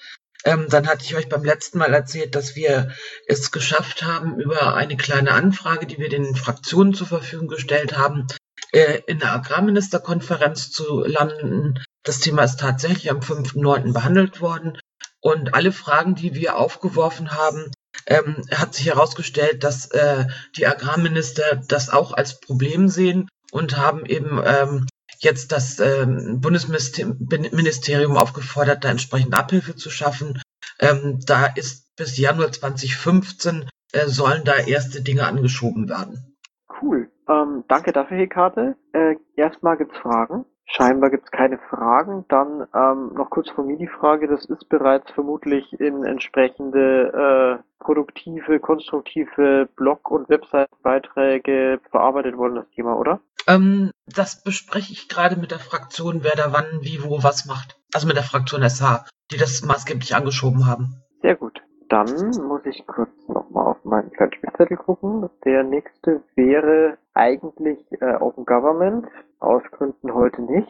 Ähm, dann hatte ich euch beim letzten Mal erzählt, dass wir es geschafft haben, über eine kleine Anfrage, die wir den Fraktionen zur Verfügung gestellt haben, äh, in der Agrarministerkonferenz zu landen. Das Thema ist tatsächlich am 5.9. behandelt worden. Und alle Fragen, die wir aufgeworfen haben, ähm, hat sich herausgestellt, dass äh, die Agrarminister das auch als Problem sehen und haben eben ähm, jetzt das ähm, Bundesministerium aufgefordert, da entsprechend Abhilfe zu schaffen. Ähm, da ist bis Januar 2015 äh, sollen da erste Dinge angeschoben werden. Cool. Ähm, danke dafür, Hekate. Äh, erstmal gibt's Fragen. Scheinbar gibt's keine Fragen. Dann ähm, noch kurz von mir die Frage, das ist bereits vermutlich in entsprechende äh, produktive, konstruktive Blog- und Website-Beiträge verarbeitet worden, das Thema, oder? Ähm, das bespreche ich gerade mit der Fraktion, wer da wann, wie, wo, was macht. Also mit der Fraktion SH, die das maßgeblich angeschoben haben. Sehr gut. Dann muss ich kurz nochmal auf meinen kleinen Spielzettel gucken. Der nächste wäre eigentlich äh, Open Government, aus Gründen heute nicht.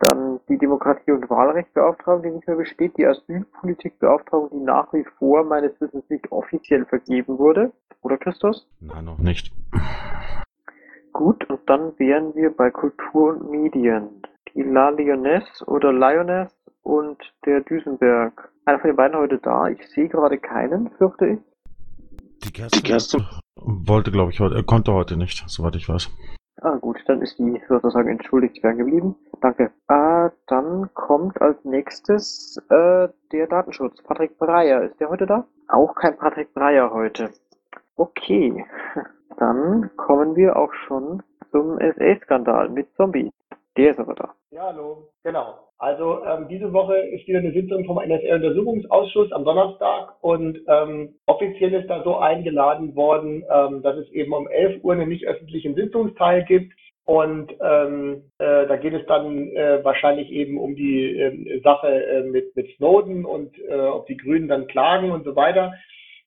Dann die Demokratie- und Wahlrechtsbeauftragung, die nicht mehr besteht, die Asylpolitikbeauftragung, die nach wie vor meines Wissens nicht offiziell vergeben wurde. Oder Christus? Nein, noch nicht. Gut, und dann wären wir bei Kultur und Medien. Die La Lyonesse oder Lioness und der Düsenberg. Einer von den beiden heute da. Ich sehe gerade keinen, fürchte ich. Die Kerstin, wollte, glaube ich, heute, er konnte heute nicht, soweit ich weiß. Ah gut, dann ist die sozusagen entschuldigt werden geblieben. Danke. Äh, dann kommt als nächstes äh, der Datenschutz. Patrick Breyer, ist der heute da? Auch kein Patrick Breyer heute. Okay, dann kommen wir auch schon zum SA-Skandal mit Zombie. Der ist aber da. Ja, hallo. Genau. Also ähm, diese Woche ist wieder eine Sitzung vom NSA-Untersuchungsausschuss am Donnerstag und ähm, offiziell ist da so eingeladen worden, ähm, dass es eben um 11 Uhr einen nicht öffentlichen Sitzungsteil gibt. Und ähm, äh, da geht es dann äh, wahrscheinlich eben um die äh, Sache äh, mit, mit Snowden und äh, ob die Grünen dann klagen und so weiter.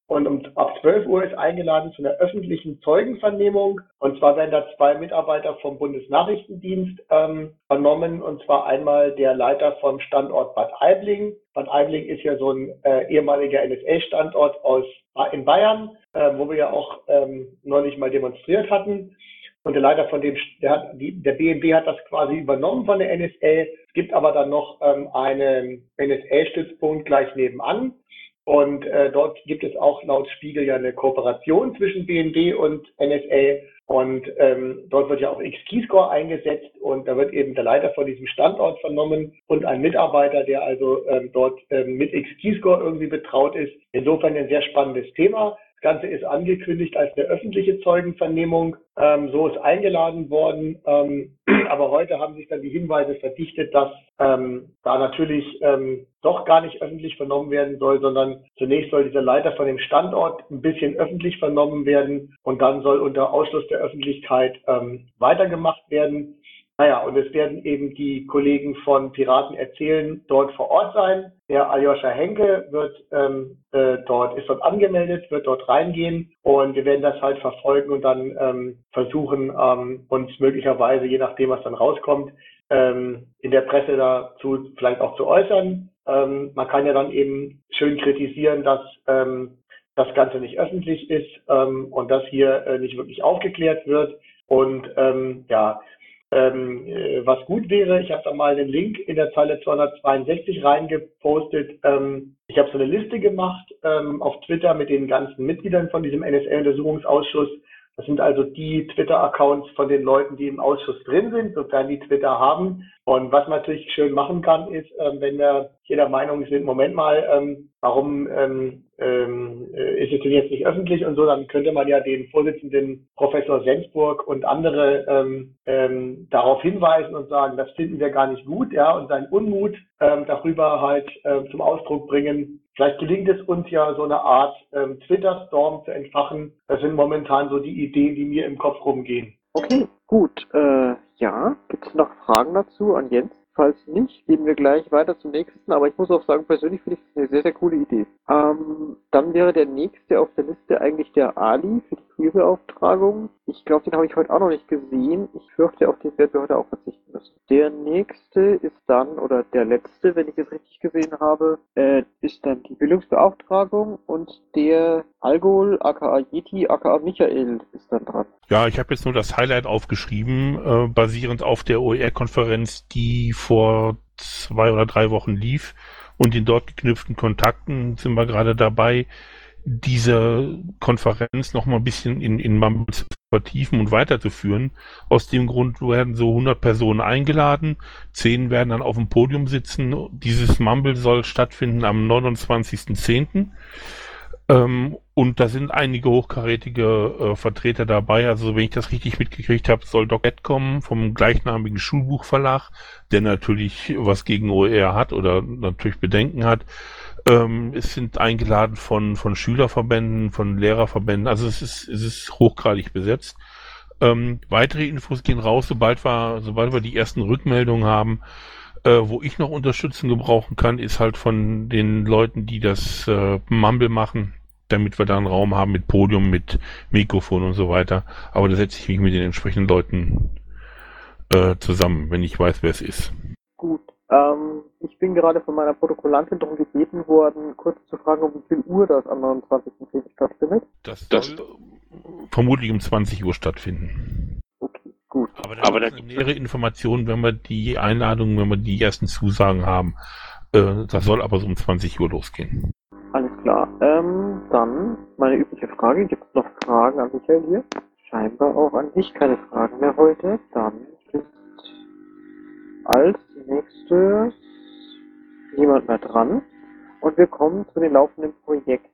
Und um, ab 12 Uhr ist eingeladen zu einer öffentlichen Zeugenvernehmung. Und zwar werden da zwei Mitarbeiter vom Bundesnachrichtendienst ähm, vernommen. Und zwar einmal der Leiter vom Standort Bad Aibling. Bad Aibling ist ja so ein äh, ehemaliger NSA-Standort aus in Bayern, äh, wo wir ja auch ähm, neulich mal demonstriert hatten. Und der Leiter von dem, der, hat, die, der BND hat das quasi übernommen von der NSA. Es gibt aber dann noch ähm, einen NSA-Stützpunkt gleich nebenan. Und äh, dort gibt es auch laut Spiegel ja eine Kooperation zwischen BND und NSA. Und ähm, dort wird ja auch X-Keyscore eingesetzt und da wird eben der Leiter von diesem Standort vernommen und ein Mitarbeiter, der also ähm, dort ähm, mit X-Keyscore irgendwie betraut ist. Insofern ein sehr spannendes Thema. Das Ganze ist angekündigt als eine öffentliche Zeugenvernehmung. Ähm, so ist eingeladen worden. Ähm, aber heute haben sich dann die Hinweise verdichtet, dass ähm, da natürlich ähm, doch gar nicht öffentlich vernommen werden soll, sondern zunächst soll dieser Leiter von dem Standort ein bisschen öffentlich vernommen werden und dann soll unter Ausschluss der Öffentlichkeit ähm, weitergemacht werden. Naja, und es werden eben die Kollegen von Piraten erzählen dort vor Ort sein. Der Aljoscha Henke wird ähm, äh, dort, ist dort angemeldet, wird dort reingehen und wir werden das halt verfolgen und dann ähm, versuchen, ähm, uns möglicherweise, je nachdem, was dann rauskommt, ähm, in der Presse dazu vielleicht auch zu äußern. Ähm, man kann ja dann eben schön kritisieren, dass ähm, das Ganze nicht öffentlich ist ähm, und dass hier äh, nicht wirklich aufgeklärt wird. Und ähm, ja, ähm, äh, was gut wäre, ich habe da mal den Link in der Zeile 262 reingepostet. Ähm, ich habe so eine Liste gemacht ähm, auf Twitter mit den ganzen Mitgliedern von diesem NSA-Untersuchungsausschuss. Das sind also die Twitter-Accounts von den Leuten, die im Ausschuss drin sind, sofern die Twitter haben. Und was man natürlich schön machen kann, ist, ähm, wenn wir hier der Meinung sind, Moment mal, ähm, warum ähm, ähm, äh, ist es denn jetzt nicht öffentlich und so, dann könnte man ja den Vorsitzenden Professor Sensburg und andere ähm, ähm, darauf hinweisen und sagen, das finden wir gar nicht gut, ja, und seinen Unmut ähm, darüber halt ähm, zum Ausdruck bringen. Vielleicht gelingt es uns ja so eine Art ähm, Twitter-Storm zu entfachen. Das sind momentan so die Ideen, die mir im Kopf rumgehen. Okay, gut. Äh, ja, gibt es noch Fragen dazu an Jens? Falls nicht, gehen wir gleich weiter zum nächsten. Aber ich muss auch sagen, persönlich finde ich das eine sehr, sehr coole Idee. Ähm, dann wäre der nächste auf der Liste eigentlich der Ali für die Queerbeauftragung. Ich glaube, den habe ich heute auch noch nicht gesehen. Ich fürchte, auf den werden wir heute auch verzichten müssen. Der nächste ist dann, oder der letzte, wenn ich es richtig gesehen habe, äh, ist dann die Bildungsbeauftragung und der Algol, aka Yeti, aka Michael ist dann dran. Ja, ich habe jetzt nur das Highlight aufgeschrieben, äh, basierend auf der OER-Konferenz, die vor zwei oder drei Wochen lief. Und den dort geknüpften Kontakten sind wir gerade dabei, diese Konferenz noch mal ein bisschen in, in Mumble zu vertiefen und weiterzuführen. Aus dem Grund werden so 100 Personen eingeladen, 10 werden dann auf dem Podium sitzen. Dieses Mumble soll stattfinden am 29.10. Ähm, und da sind einige hochkarätige äh, Vertreter dabei. Also wenn ich das richtig mitgekriegt habe, soll Doc Ed kommen vom gleichnamigen Schulbuchverlag, der natürlich was gegen OER hat oder natürlich Bedenken hat. Ähm, es sind eingeladen von, von Schülerverbänden, von Lehrerverbänden. Also es ist, es ist hochgradig besetzt. Ähm, weitere Infos gehen raus, sobald wir, sobald wir die ersten Rückmeldungen haben. Äh, wo ich noch Unterstützung gebrauchen kann, ist halt von den Leuten, die das äh, Mumble machen, damit wir da einen Raum haben mit Podium, mit Mikrofon und so weiter. Aber da setze ich mich mit den entsprechenden Leuten äh, zusammen, wenn ich weiß, wer es ist. Gut. Ähm, ich bin gerade von meiner Protokollantin darum gebeten worden, kurz zu fragen, um wie viel Uhr das am 29.10. stattfindet. Das soll vermutlich um 20 Uhr stattfinden. Okay, gut. Aber da Aber gibt nähere Informationen, wenn wir die Einladungen, wenn wir die ersten Zusagen haben. Äh, das soll aber so um 20 Uhr losgehen. Alles klar. Ähm, dann meine übliche Frage. Gibt es noch Fragen an Michael hier? Scheinbar auch an dich keine Fragen mehr heute. Dann ist als nächstes niemand mehr dran. Und wir kommen zu den laufenden Projekten.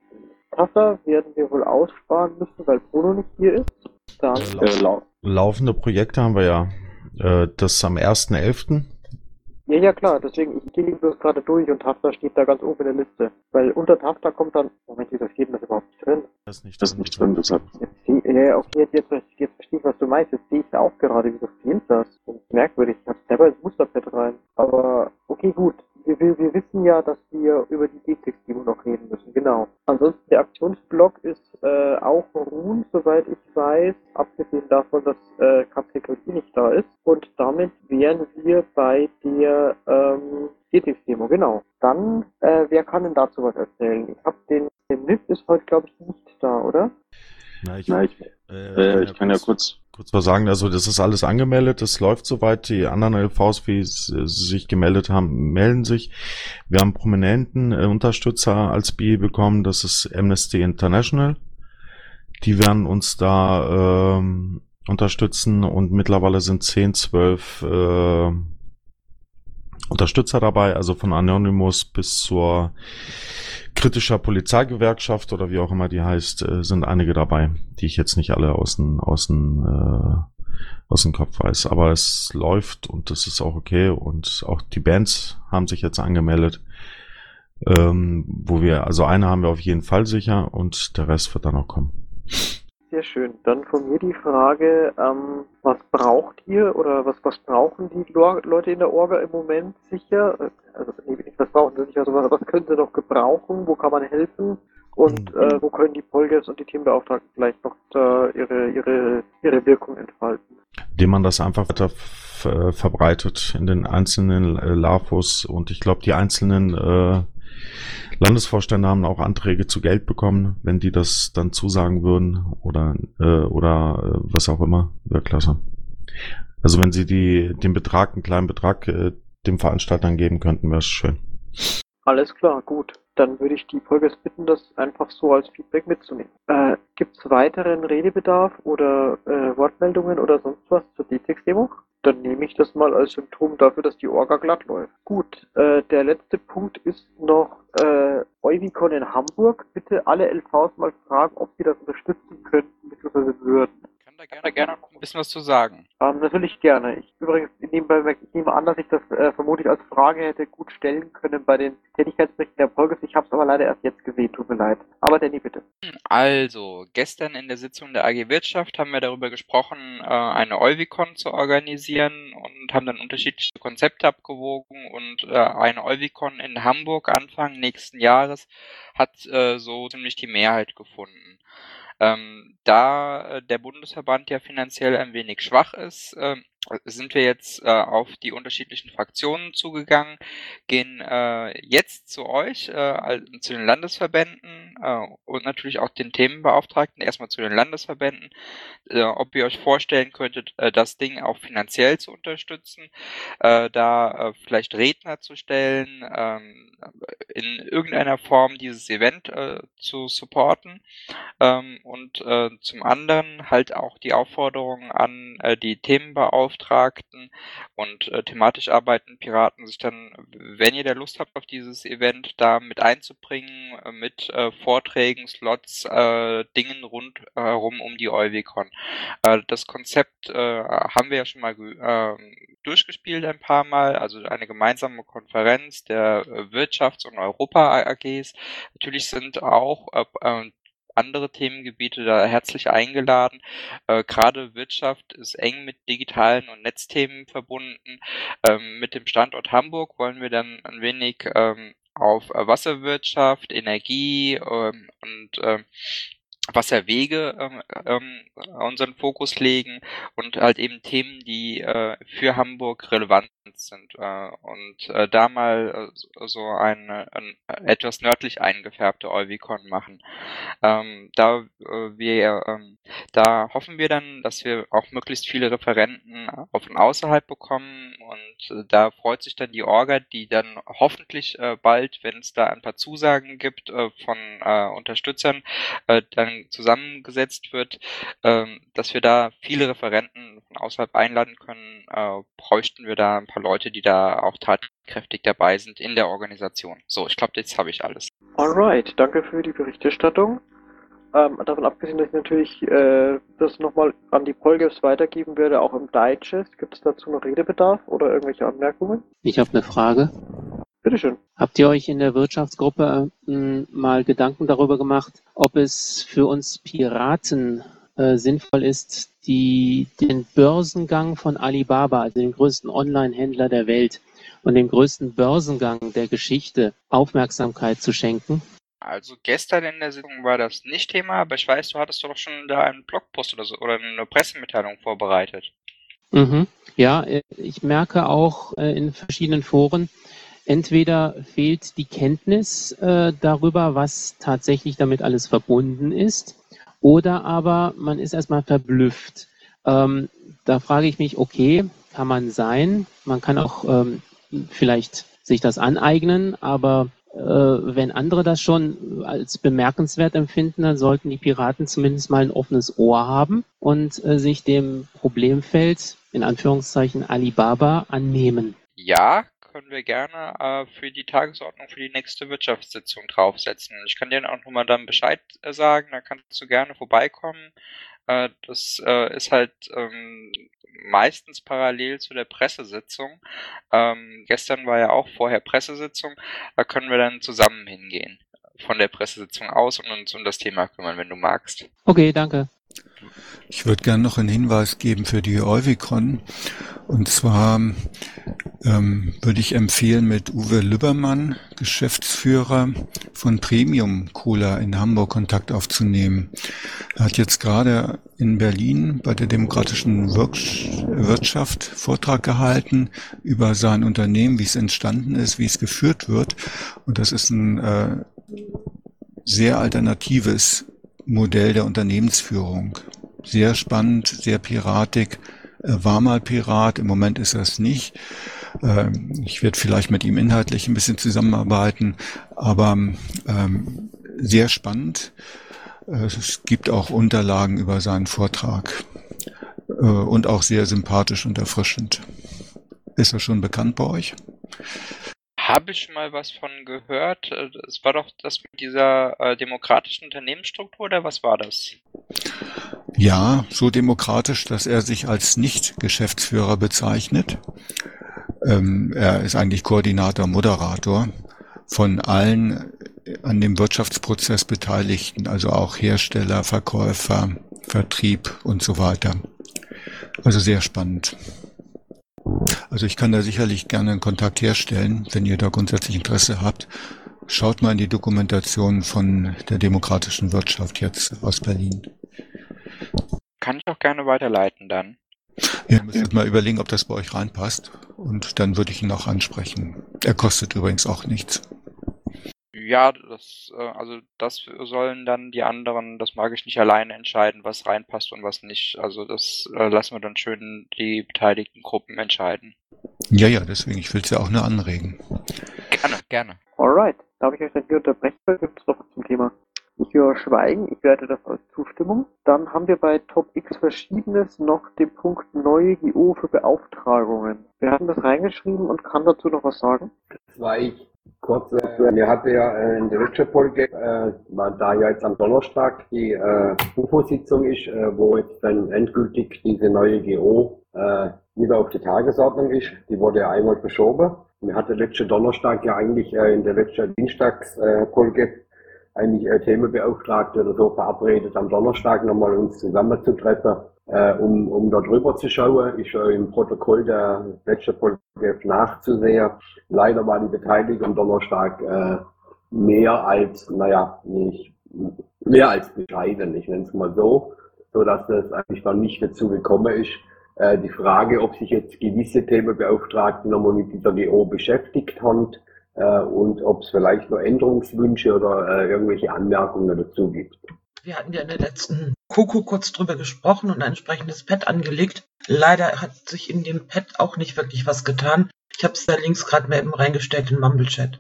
Tassa werden wir wohl aussparen müssen, weil Bruno nicht hier ist. Dann Äh, lau laufende Projekte haben wir ja. Äh, das am 1.11. Ja, ja, klar, deswegen, ich gehe bloß gerade durch und Tafta steht da ganz oben in der Liste. Weil unter Tafta kommt dann, Moment, wieso steht das überhaupt nicht drin? Das ist nicht Das ist nicht drin, deshalb. Ja, okay, jetzt, jetzt, jetzt verstehe ich, was du meinst. Jetzt sehe ich da auch gerade, wieso fehlt das? Das ist merkwürdig, ich habe selber ins Musterpad rein. Aber, okay, gut. Wir, wir, wir wissen ja, dass wir über die D-Text-Demo noch reden müssen, genau. Ansonsten, der Aktionsblock ist äh, auch ruhend, soweit ich weiß, abgesehen davon, dass äh, Kapselkologie nicht da ist. Und damit wären wir bei der ähm, D-Text-Demo, genau. Dann, äh, wer kann denn dazu was erzählen? Ich habe den, den NIP ist heute, glaube ich, nicht da, oder? Na, ich, Na, ich, äh, äh, ich kann ja kurz. Kurz was sagen. Also das ist alles angemeldet, das läuft soweit. Die anderen LVs, wie sie sich gemeldet haben, melden sich. Wir haben prominenten äh, Unterstützer als BI bekommen, das ist Amnesty International. Die werden uns da ähm, unterstützen und mittlerweile sind 10, 12 äh, Unterstützer dabei, also von Anonymous bis zur kritischer Polizeigewerkschaft oder wie auch immer die heißt, äh, sind einige dabei, die ich jetzt nicht alle aus dem, aus dem, äh, aus dem Kopf weiß. Aber es läuft und das ist auch okay und auch die Bands haben sich jetzt angemeldet. Ähm, wo wir, also eine haben wir auf jeden Fall sicher und der Rest wird dann noch kommen. Sehr schön. Dann von mir die Frage, ähm, was braucht ihr oder was, was brauchen die Leute in der Orga im Moment sicher? Also nee, nicht was brauchen sie nicht, also was, was können sie noch gebrauchen, wo kann man helfen und äh, wo können die Polgers und die Teambeauftragten vielleicht noch äh, ihre, ihre, ihre Wirkung entfalten? Indem man das einfach weiter äh, verbreitet in den einzelnen äh, LAFOs und ich glaube, die einzelnen äh, Landesvorstände haben auch Anträge zu Geld bekommen, wenn die das dann zusagen würden oder äh, oder äh, was auch immer, wäre klasse. Also wenn sie die den Betrag, einen kleinen Betrag äh, dem Veranstaltern geben könnten, wäre es schön. Alles klar, gut. dann würde ich die Polgers bitten, das einfach so als Feedback mitzunehmen. Äh, Gibt es weiteren Redebedarf oder äh, Wortmeldungen oder sonst was zur D-Text-Demo? Dann nehme ich das mal als Symptom dafür, dass die Orga glatt läuft. Gut, äh, der letzte Punkt ist noch äh, Euvicon in Hamburg. Bitte alle LVs mal fragen, ob sie das unterstützen könnten bzw. würden da gerne, gerne noch ein bisschen was zu sagen. Ähm, natürlich gerne. Ich übrigens nebenbei, ich nehme an, dass ich das äh, vermutlich als Frage hätte gut stellen können bei den Tätigkeitsberichten der Polges. Ich habe es aber leider erst jetzt gesehen, tut mir leid. Aber Danny, bitte. Also, gestern in der Sitzung der AG Wirtschaft haben wir darüber gesprochen, äh, eine Euvicon zu organisieren und haben dann unterschiedliche Konzepte abgewogen und äh, eine Euvicon in Hamburg Anfang nächsten Jahres hat äh, so ziemlich die Mehrheit gefunden. Ähm, da äh, der Bundesverband ja finanziell ein wenig schwach ist, äh, sind wir jetzt äh, auf die unterschiedlichen Fraktionen zugegangen, gehen äh, jetzt zu euch, äh, zu den Landesverbänden äh, und natürlich auch den Themenbeauftragten, erstmal zu den Landesverbänden, äh, ob ihr euch vorstellen könntet, äh, das Ding auch finanziell zu unterstützen, äh, da äh, vielleicht Redner zu stellen, äh, in irgendeiner Form dieses Event äh, zu supporten. Ähm, und äh, zum anderen halt auch die Aufforderung an äh, die Themenbeauftragten, Beauftragten und äh, thematisch arbeitenden Piraten sich dann, wenn ihr da Lust habt auf dieses Event, da mit einzubringen, äh, mit äh, Vorträgen, Slots, äh, Dingen rundherum um die Euvicon. Äh, das Konzept äh, haben wir ja schon mal äh, durchgespielt ein paar Mal, also eine gemeinsame Konferenz der äh, Wirtschafts- und Europa-AGs. Natürlich sind auch äh, äh andere Themengebiete da herzlich eingeladen. Äh, Gerade Wirtschaft ist eng mit digitalen und Netzthemen verbunden. Ähm, mit dem Standort Hamburg wollen wir dann ein wenig ähm, auf Wasserwirtschaft, Energie ähm, und ähm, Wasserwege ähm, ähm, unseren Fokus legen und halt eben Themen, die äh, für Hamburg relevant sind äh, und äh, da mal äh, so eine, ein, etwas nördlich eingefärbte Euvicon machen. Ähm, da äh, wir ähm, da hoffen wir dann, dass wir auch möglichst viele Referenten auf und außerhalb bekommen und äh, da freut sich dann die Orga, die dann hoffentlich äh, bald, wenn es da ein paar Zusagen gibt äh, von äh, Unterstützern, äh, dann zusammengesetzt wird, äh, dass wir da viele Referenten von außerhalb einladen können, äh, bräuchten wir da ein paar Leute, die da auch tatkräftig dabei sind in der Organisation. So, ich glaube, jetzt habe ich alles. Alright, danke für die Berichterstattung. Ähm, davon abgesehen, dass ich natürlich äh, das nochmal an die Polgefs weitergeben werde, auch im Digest. Gibt es dazu noch Redebedarf oder irgendwelche Anmerkungen? Ich habe eine Frage. Bitteschön. Habt ihr euch in der Wirtschaftsgruppe äh, mal Gedanken darüber gemacht, ob es für uns Piraten äh, sinnvoll ist, die, den Börsengang von Alibaba, also dem größten Online-Händler der Welt und dem größten Börsengang der Geschichte Aufmerksamkeit zu schenken? Also gestern in der Sitzung war das nicht Thema, aber ich weiß, du hattest doch schon da einen Blogpost oder so oder eine Pressemitteilung vorbereitet. Mhm. Ja, äh, ich merke auch äh, in verschiedenen Foren, entweder fehlt die Kenntnis äh, darüber, was tatsächlich damit alles verbunden ist, oder aber man ist erstmal verblüfft. Ähm, da frage ich mich, okay, kann man sein. Man kann auch ähm, vielleicht sich das aneignen, aber äh, wenn andere das schon als bemerkenswert empfinden, dann sollten die Piraten zumindest mal ein offenes Ohr haben und äh, sich dem Problemfeld, in Anführungszeichen Alibaba, annehmen. Ja, können wir gerne äh, für die Tagesordnung für die nächste Wirtschaftssitzung draufsetzen. Ich kann dir auch nochmal dann Bescheid äh, sagen, da kannst du gerne vorbeikommen. Äh, das äh, ist halt ähm, meistens parallel zu der Pressesitzung. Ähm, gestern war ja auch vorher Pressesitzung, da können wir dann zusammen hingehen von der Pressesitzung aus und uns um das Thema kümmern, wenn du magst. Okay, danke. Ich würde gerne noch einen Hinweis geben für die Euvicon. Und zwar ähm, würde ich empfehlen, mit Uwe Lübbermann, Geschäftsführer von Premium Cola in Hamburg, Kontakt aufzunehmen. Er hat jetzt gerade in Berlin bei der Demokratischen Wirtschaft Vortrag gehalten über sein Unternehmen, wie es entstanden ist, wie es geführt wird. Und das ist ein äh, sehr alternatives Modell der Unternehmensführung. Sehr spannend, sehr piratig. Er war mal Pirat, im Moment ist er es nicht. Ähm, ich werde vielleicht mit ihm inhaltlich ein bisschen zusammenarbeiten, aber ähm, sehr spannend. Äh, es gibt auch Unterlagen über seinen Vortrag äh, und auch sehr sympathisch und erfrischend. Ist er schon bekannt bei euch? Habe ich mal was von gehört. Äh, es war doch das mit dieser äh, demokratischen Unternehmensstruktur oder was war das? Ja, so demokratisch, dass er sich als Nicht-Geschäftsführer bezeichnet. Ähm, er ist eigentlich Koordinator, Moderator von allen an dem Wirtschaftsprozess Beteiligten, also auch Hersteller, Verkäufer, Vertrieb und so weiter. Also sehr spannend. Also ich kann da sicherlich gerne einen Kontakt herstellen, wenn ihr da grundsätzlich Interesse habt. Schaut mal in die Dokumentation von der demokratischen Wirtschaft jetzt aus Berlin. Kann ich auch gerne weiterleiten dann. Ihr müsst mal überlegen, ob das bei euch reinpasst. Und dann würde ich ihn auch ansprechen. Er kostet übrigens auch nichts. Ja, das, äh, also das sollen dann die anderen, das mag ich nicht alleine entscheiden, was reinpasst und was nicht. Also das äh, lassen wir dann schön die beteiligten Gruppen entscheiden. Ja, ja, deswegen, ich will es ja auch nur anregen. Gerne, gerne. Alright, darf ich euch dann hier unterbrechen oder gibt es noch was zum Thema? Ich höre Schweigen, ich werte das als Zustimmung. Dann haben wir bei Top X Verschiedenes noch den Punkt neue GO für Beauftragungen. Wir hatten das reingeschrieben und kann dazu noch was sagen? Das war ich. Kurz, äh, mir hatte ja äh, in der letzten Folge, äh, da ja jetzt am Donnerstag die äh, UFO-Sitzung ist, äh, wo jetzt dann endgültig diese neue GO äh, wieder auf die Tagesordnung ist. Die wurde ja einmal verschoben. Wir hatten letzten Donnerstag ja eigentlich äh, in der letzten Dienstagsfolge äh, eigentlich äh, Themenbeauftragte oder so verabredet, am Donnerstag nochmal uns zusammenzutreffen, äh, um, um da drüber zu schauen. Ist ja im Protokoll der letzten Folge nachzusehen. Leider war die Beteiligung am Donnerstag äh, mehr als, naja, nicht, mehr als bescheiden, ich nenne es mal so, so dass das eigentlich dann nicht dazu gekommen ist. Äh, die Frage, ob sich jetzt gewisse Themenbeauftragte nochmal mit dieser GO beschäftigt haben, äh, und ob es vielleicht noch Änderungswünsche oder äh, irgendwelche Anmerkungen dazu gibt. Wir hatten ja in der letzten Koko kurz drüber gesprochen und ein entsprechendes Pad angelegt. Leider hat sich in dem Pad auch nicht wirklich was getan. Ich habe es da links gerade mal eben reingestellt in Mumble Chat.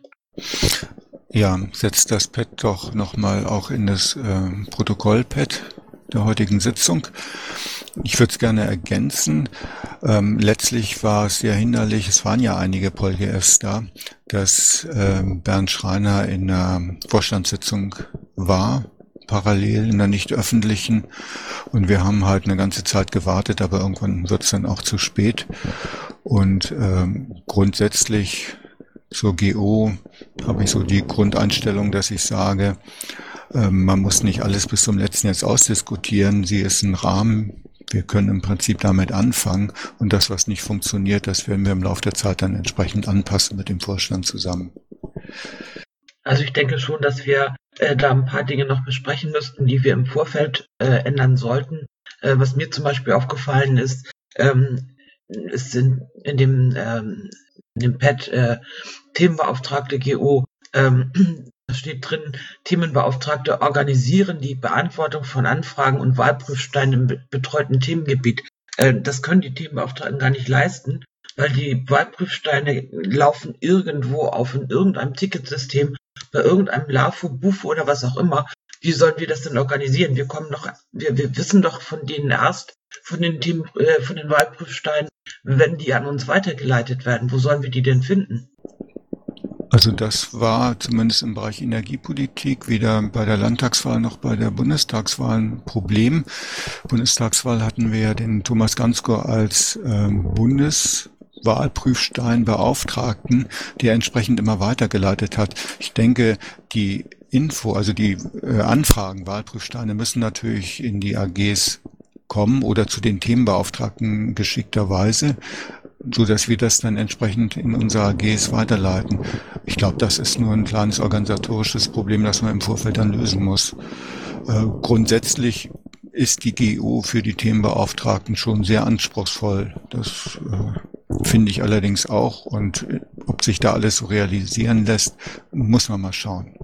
Ja, setzt das Pad doch nochmal auch in das äh, Protokollpad der heutigen Sitzung. Ich würde es gerne ergänzen. Ähm, letztlich war es sehr hinderlich, es waren ja einige PolGFs da, dass ähm, Bernd Schreiner in der Vorstandssitzung war, parallel in der nicht öffentlichen. Und wir haben halt eine ganze Zeit gewartet, aber irgendwann wird es dann auch zu spät. Und ähm, grundsätzlich zur GO habe ich so die Grundeinstellung, dass ich sage, man muss nicht alles bis zum letzten jetzt ausdiskutieren. Sie ist ein Rahmen. Wir können im Prinzip damit anfangen. Und das, was nicht funktioniert, das werden wir im Laufe der Zeit dann entsprechend anpassen mit dem Vorstand zusammen. Also ich denke schon, dass wir äh, da ein paar Dinge noch besprechen müssten, die wir im Vorfeld äh, ändern sollten. Äh, was mir zum Beispiel aufgefallen ist, ähm, es sind in dem, ähm, in dem Pad äh, Themenbeauftragte GO ähm, da steht drin, Themenbeauftragte organisieren die Beantwortung von Anfragen und Wahlprüfsteinen im betreuten Themengebiet. Äh, das können die Themenbeauftragten gar nicht leisten, weil die Wahlprüfsteine laufen irgendwo auf in irgendeinem Ticketsystem, bei irgendeinem LAFO, BUFO oder was auch immer. Wie sollen wir das denn organisieren? Wir kommen doch, wir, wir wissen doch von denen erst, von den Themen, äh, von den Wahlprüfsteinen, wenn die an uns weitergeleitet werden. Wo sollen wir die denn finden? Also das war zumindest im Bereich Energiepolitik weder bei der Landtagswahl noch bei der Bundestagswahl ein Problem. Bundestagswahl hatten wir ja den Thomas Gansko als ähm, Bundeswahlprüfsteinbeauftragten, der entsprechend immer weitergeleitet hat. Ich denke, die Info, also die äh, Anfragen, Wahlprüfsteine müssen natürlich in die AGs kommen oder zu den Themenbeauftragten geschickterweise so dass wir das dann entsprechend in unsere AGs weiterleiten. Ich glaube, das ist nur ein kleines organisatorisches Problem, das man im Vorfeld dann lösen muss. Äh, grundsätzlich ist die GO für die Themenbeauftragten schon sehr anspruchsvoll. Das äh, finde ich allerdings auch. Und äh, ob sich da alles so realisieren lässt, muss man mal schauen.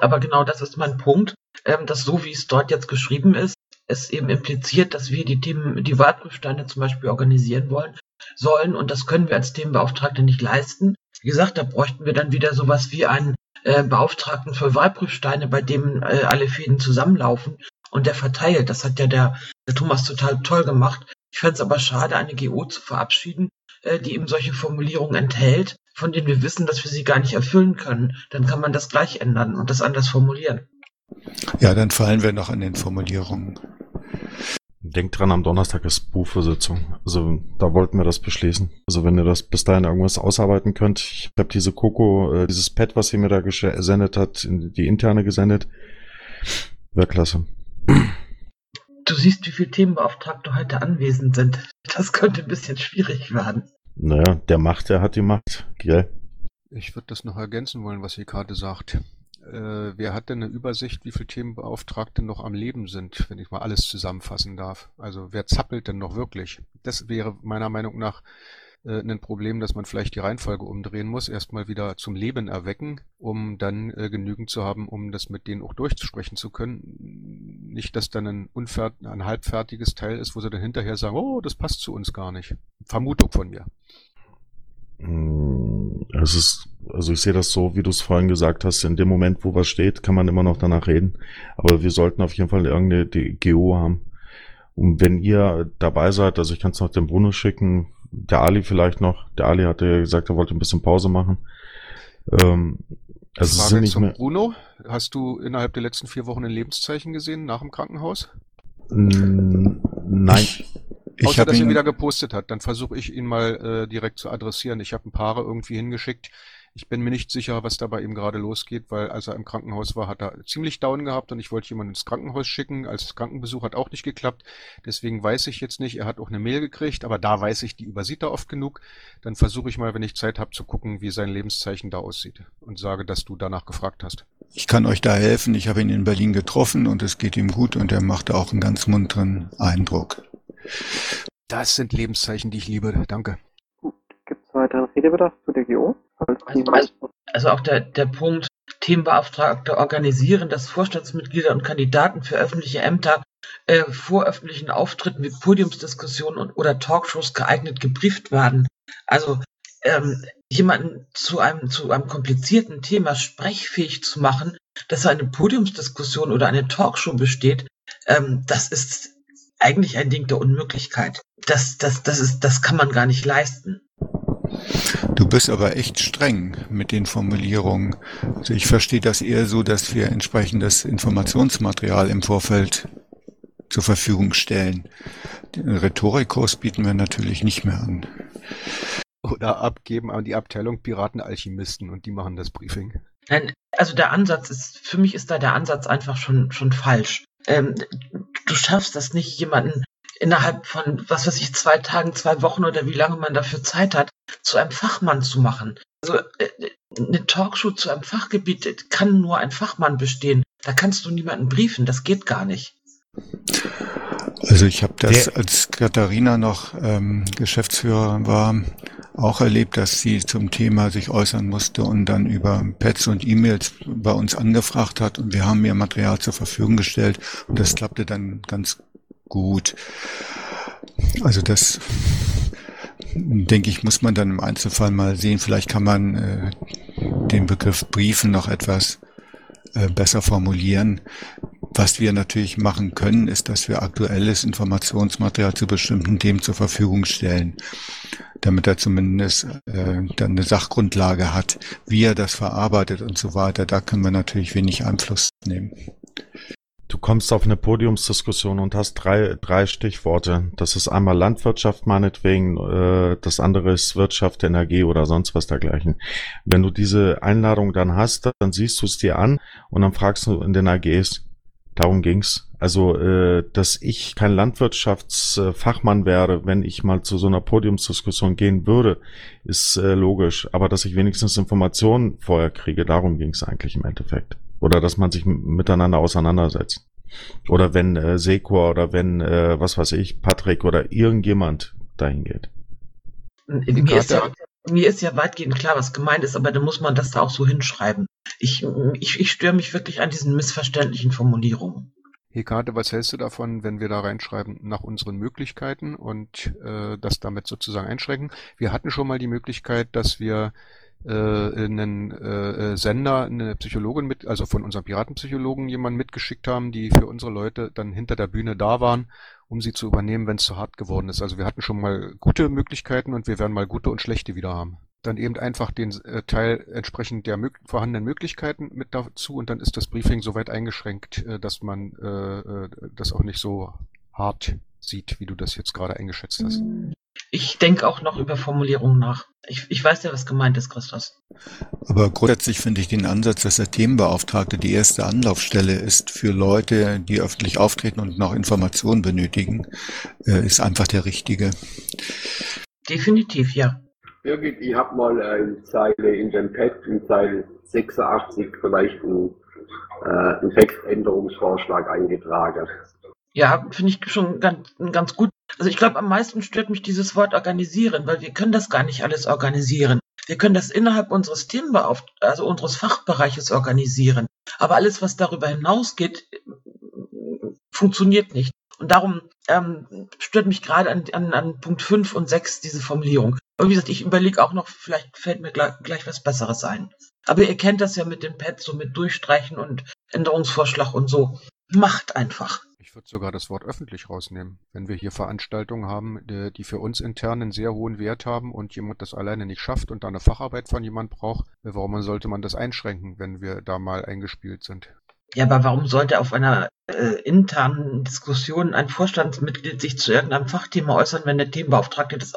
Aber genau das ist mein Punkt, ähm, dass so wie es dort jetzt geschrieben ist, es eben impliziert, dass wir die Themen, die Wahlprüfsteine zum Beispiel organisieren wollen. sollen und das können wir als Themenbeauftragte nicht leisten. Wie gesagt, da bräuchten wir dann wieder sowas wie einen äh, Beauftragten für Wahlprüfsteine, bei dem äh, alle Fäden zusammenlaufen und der verteilt. Das hat ja der, der Thomas total toll gemacht. Ich fände es aber schade, eine GO zu verabschieden, äh, die eben solche Formulierungen enthält, von denen wir wissen, dass wir sie gar nicht erfüllen können. Dann kann man das gleich ändern und das anders formulieren. Ja, dann fallen wir noch an den Formulierungen. Denkt dran, am Donnerstag ist Buchvorsitzung. Also da wollten wir das beschließen. Also wenn ihr das bis dahin irgendwas ausarbeiten könnt. Ich habe diese Coco, äh, dieses Pad, was sie mir da gesendet hat, in die interne gesendet. Wäre klasse. Du siehst, wie viele Themenbeauftragte heute anwesend sind. Das könnte ein bisschen schwierig werden. Naja, der Macht, der hat die Macht, gell? Ich würde das noch ergänzen wollen, was ihr gerade sagt. Äh, wer hat denn eine Übersicht, wie viele Themenbeauftragte noch am Leben sind, wenn ich mal alles zusammenfassen darf? Also wer zappelt denn noch wirklich? Das wäre meiner Meinung nach äh, ein Problem, dass man vielleicht die Reihenfolge umdrehen muss, erstmal wieder zum Leben erwecken, um dann äh, genügend zu haben, um das mit denen auch durchsprechen zu können. Nicht, dass dann ein, unfert ein halbfertiges Teil ist, wo sie dann hinterher sagen, oh, das passt zu uns gar nicht. Vermutung von mir. Hm, es ist, also ich sehe das so, wie du es vorhin gesagt hast, in dem Moment, wo was steht, kann man immer noch danach reden. Aber wir sollten auf jeden Fall irgendeine GO haben. Und wenn ihr dabei seid, also ich kann es noch dem Bruno schicken, der Ali vielleicht noch. Der Ali hatte ja gesagt, er wollte ein bisschen Pause machen. Ähm, also Frage sind nicht mehr. Bruno, hast du innerhalb der letzten vier Wochen ein Lebenszeichen gesehen nach dem Krankenhaus? Nein. Ich Außer, dass er wieder gepostet hat. Dann versuche ich ihn mal äh, direkt zu adressieren. Ich habe ein paar irgendwie hingeschickt. Ich bin mir nicht sicher, was da bei ihm gerade losgeht, weil als er im Krankenhaus war, hat er ziemlich down gehabt und ich wollte jemanden ins Krankenhaus schicken. Als Krankenbesuch hat auch nicht geklappt. Deswegen weiß ich jetzt nicht. Er hat auch eine Mail gekriegt, aber da weiß ich, die übersieht er oft genug. Dann versuche ich mal, wenn ich Zeit habe, zu gucken, wie sein Lebenszeichen da aussieht und sage, dass du danach gefragt hast. Ich kann euch da helfen. Ich habe ihn in Berlin getroffen und es geht ihm gut und er macht auch einen ganz munteren Eindruck. Das sind Lebenszeichen, die ich liebe. Danke. Gibt es weiteren Redebedarf zu der GO? Also, also auch der, der Punkt, Themenbeauftragte organisieren, dass Vorstandsmitglieder und Kandidaten für öffentliche Ämter äh, vor öffentlichen Auftritten wie Podiumsdiskussionen und, oder Talkshows geeignet gebrieft werden. Also ähm, jemanden zu einem, zu einem komplizierten Thema sprechfähig zu machen, dass er eine Podiumsdiskussion oder eine Talkshow besteht, ähm, das ist eigentlich ein Ding der Unmöglichkeit. Das, das, das, ist, das kann man gar nicht leisten. Du bist aber echt streng mit den Formulierungen. Also ich verstehe das eher so, dass wir entsprechendes Informationsmaterial im Vorfeld zur Verfügung stellen. Den Rhetorikkurs bieten wir natürlich nicht mehr an. Oder abgeben an die Abteilung Piratenalchemisten und die machen das Briefing. Nein, also der Ansatz ist, für mich ist da der Ansatz einfach schon, schon falsch. Ähm, du schaffst das nicht, jemanden innerhalb von, was weiß ich, zwei Tagen, zwei Wochen oder wie lange man dafür Zeit hat, zu einem Fachmann zu machen. Also äh, eine Talkshow zu einem Fachgebiet kann nur ein Fachmann bestehen. Da kannst du niemanden briefen, das geht gar nicht. Also ich habe das, Der, als Katharina noch ähm, Geschäftsführer war, auch erlebt, dass sie zum Thema sich äußern musste und dann über Pads und E-Mails bei uns angefragt hat und wir haben ihr Material zur Verfügung gestellt und das klappte dann ganz gut. Also das denke ich, muss man dann im Einzelfall mal sehen. Vielleicht kann man äh, den Begriff Briefen noch etwas äh, besser formulieren. Was wir natürlich machen können, ist, dass wir aktuelles Informationsmaterial zu bestimmten Themen zur Verfügung stellen, damit er zumindest äh, dann eine Sachgrundlage hat, wie er das verarbeitet und so weiter. Da können wir natürlich wenig Einfluss nehmen. Du kommst auf eine Podiumsdiskussion und hast drei, drei Stichworte. Das ist einmal Landwirtschaft meinetwegen, äh, das andere ist Wirtschaft, Energie oder sonst was dergleichen. Wenn du diese Einladung dann hast, dann siehst du es dir an und dann fragst du in den AGs, darum ging's. Also, äh, dass ich kein Landwirtschaftsfachmann wäre, wenn ich mal zu so einer Podiumsdiskussion gehen würde, ist äh, logisch. Aber dass ich wenigstens Informationen vorher kriege, darum ging's eigentlich im Endeffekt. Oder dass man sich miteinander auseinandersetzt. Oder wenn äh, Sekor oder wenn, äh, was weiß ich, Patrick oder irgendjemand dahin geht. Mir ist, ja, mir ist ja weitgehend klar, was gemeint ist, aber dann muss man das da auch so hinschreiben. Ich, ich, ich störe mich wirklich an diesen missverständlichen Formulierungen. Hekate, was hältst du davon, wenn wir da reinschreiben, nach unseren Möglichkeiten und äh, das damit sozusagen einschränken? Wir hatten schon mal die Möglichkeit, dass wir äh, einen äh, äh, Sender, eine Psychologin mit, also von unserem Piratenpsychologen jemanden mitgeschickt haben, die für unsere Leute dann hinter der Bühne da waren, um sie zu übernehmen, wenn es zu hart geworden ist. Also wir hatten schon mal gute Möglichkeiten und wir werden mal gute und schlechte wieder haben dann eben einfach den äh, Teil entsprechend der mög vorhandenen Möglichkeiten mit dazu und dann ist das Briefing so weit eingeschränkt, äh, dass man äh, äh, das auch nicht so hart sieht, wie du das jetzt gerade eingeschätzt hast. Ich denke auch noch über Formulierungen nach. Ich, ich weiß ja, was gemeint ist, Christus. Aber grundsätzlich finde ich den Ansatz, dass der Themenbeauftragte die erste Anlaufstelle ist für Leute, die öffentlich auftreten und noch Informationen benötigen, äh, ist einfach der richtige. Definitiv, ja. Birgit, ich habe mal äh, in Zeile in dem Pad in Zeile 86 vielleicht einen, äh, einen Textänderungsvorschlag eingetragen. Ja, finde ich schon ganz, ganz gut. Also ich glaube, am meisten stört mich dieses Wort organisieren, weil wir können das gar nicht alles organisieren. Wir können das innerhalb unseres Themenbeauftragten, also unseres Fachbereiches organisieren. Aber alles, was darüber hinausgeht, funktioniert nicht. Und darum ähm, stört mich gerade an, an, an Punkt 5 und 6 diese Formulierung. Und wie gesagt, ich überlege auch noch, vielleicht fällt mir gleich, gleich was Besseres ein. Aber ihr kennt das ja mit den Pads, so mit Durchstreichen und Änderungsvorschlag und so. Macht einfach. Ich würde sogar das Wort öffentlich rausnehmen. Wenn wir hier Veranstaltungen haben, die für uns intern einen sehr hohen Wert haben und jemand das alleine nicht schafft und da eine Facharbeit von jemand braucht, warum sollte man das einschränken, wenn wir da mal eingespielt sind? Ja, aber warum sollte auf einer äh, internen Diskussion ein Vorstandsmitglied sich zu irgendeinem Fachthema äußern, wenn der Themenbeauftragte das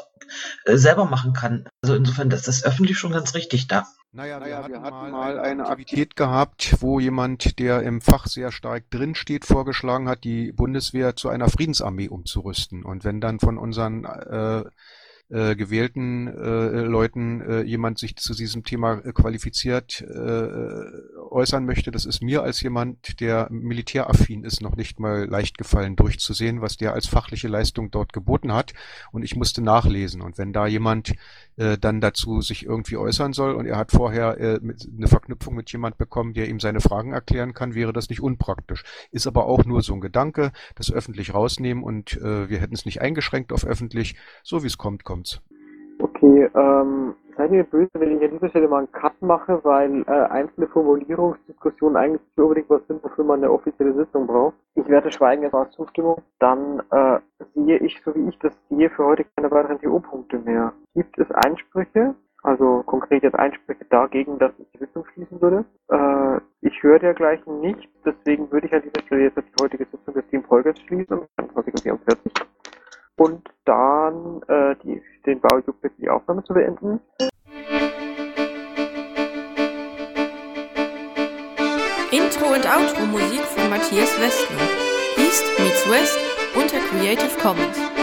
äh, selber machen kann? Also insofern ist das öffentlich schon ganz richtig da. Naja, wir, hatten, wir hatten mal eine Aktivität gehabt, wo jemand, der im Fach sehr stark drinsteht, vorgeschlagen hat, die Bundeswehr zu einer Friedensarmee umzurüsten. Und wenn dann von unseren äh, äh, gewählten äh, Leuten äh, jemand sich zu diesem Thema äh, qualifiziert äh, äußern möchte. Das ist mir als jemand, der militäraffin ist, noch nicht mal leicht gefallen durchzusehen, was der als fachliche Leistung dort geboten hat. Und ich musste nachlesen. Und wenn da jemand äh, dann dazu sich irgendwie äußern soll und er hat vorher äh, mit, eine Verknüpfung mit jemand bekommen, der ihm seine Fragen erklären kann, wäre das nicht unpraktisch. Ist aber auch nur so ein Gedanke, das öffentlich rausnehmen und äh, wir hätten es nicht eingeschränkt auf öffentlich. So wie es kommt, kommt's. Okay, ähm, seid ihr böse, wenn ich an dieser Stelle mal einen Cut mache, weil äh, einzelne Formulierungsdiskussionen eigentlich nicht unbedingt was sind, wofür man eine offizielle Sitzung braucht. Ich werde schweigen jetzt aus Zustimmung. Dann äh, sehe ich, so wie ich das sehe, für heute keine weiteren TO-Punkte mehr. Gibt es Einsprüche? Also konkret jetzt Einsprüche dagegen, dass ich die Sitzung schließen würde. Äh, ich höre dergleichen nicht, deswegen würde ich an dieser Stelle jetzt die heutige Sitzung des Team Polgers schließen, um 2044 und dann äh, die, den Baujupp mit die Aufnahme zu beenden. Intro und Outro Musik von Matthias Westner. East meets West unter Creative Commons.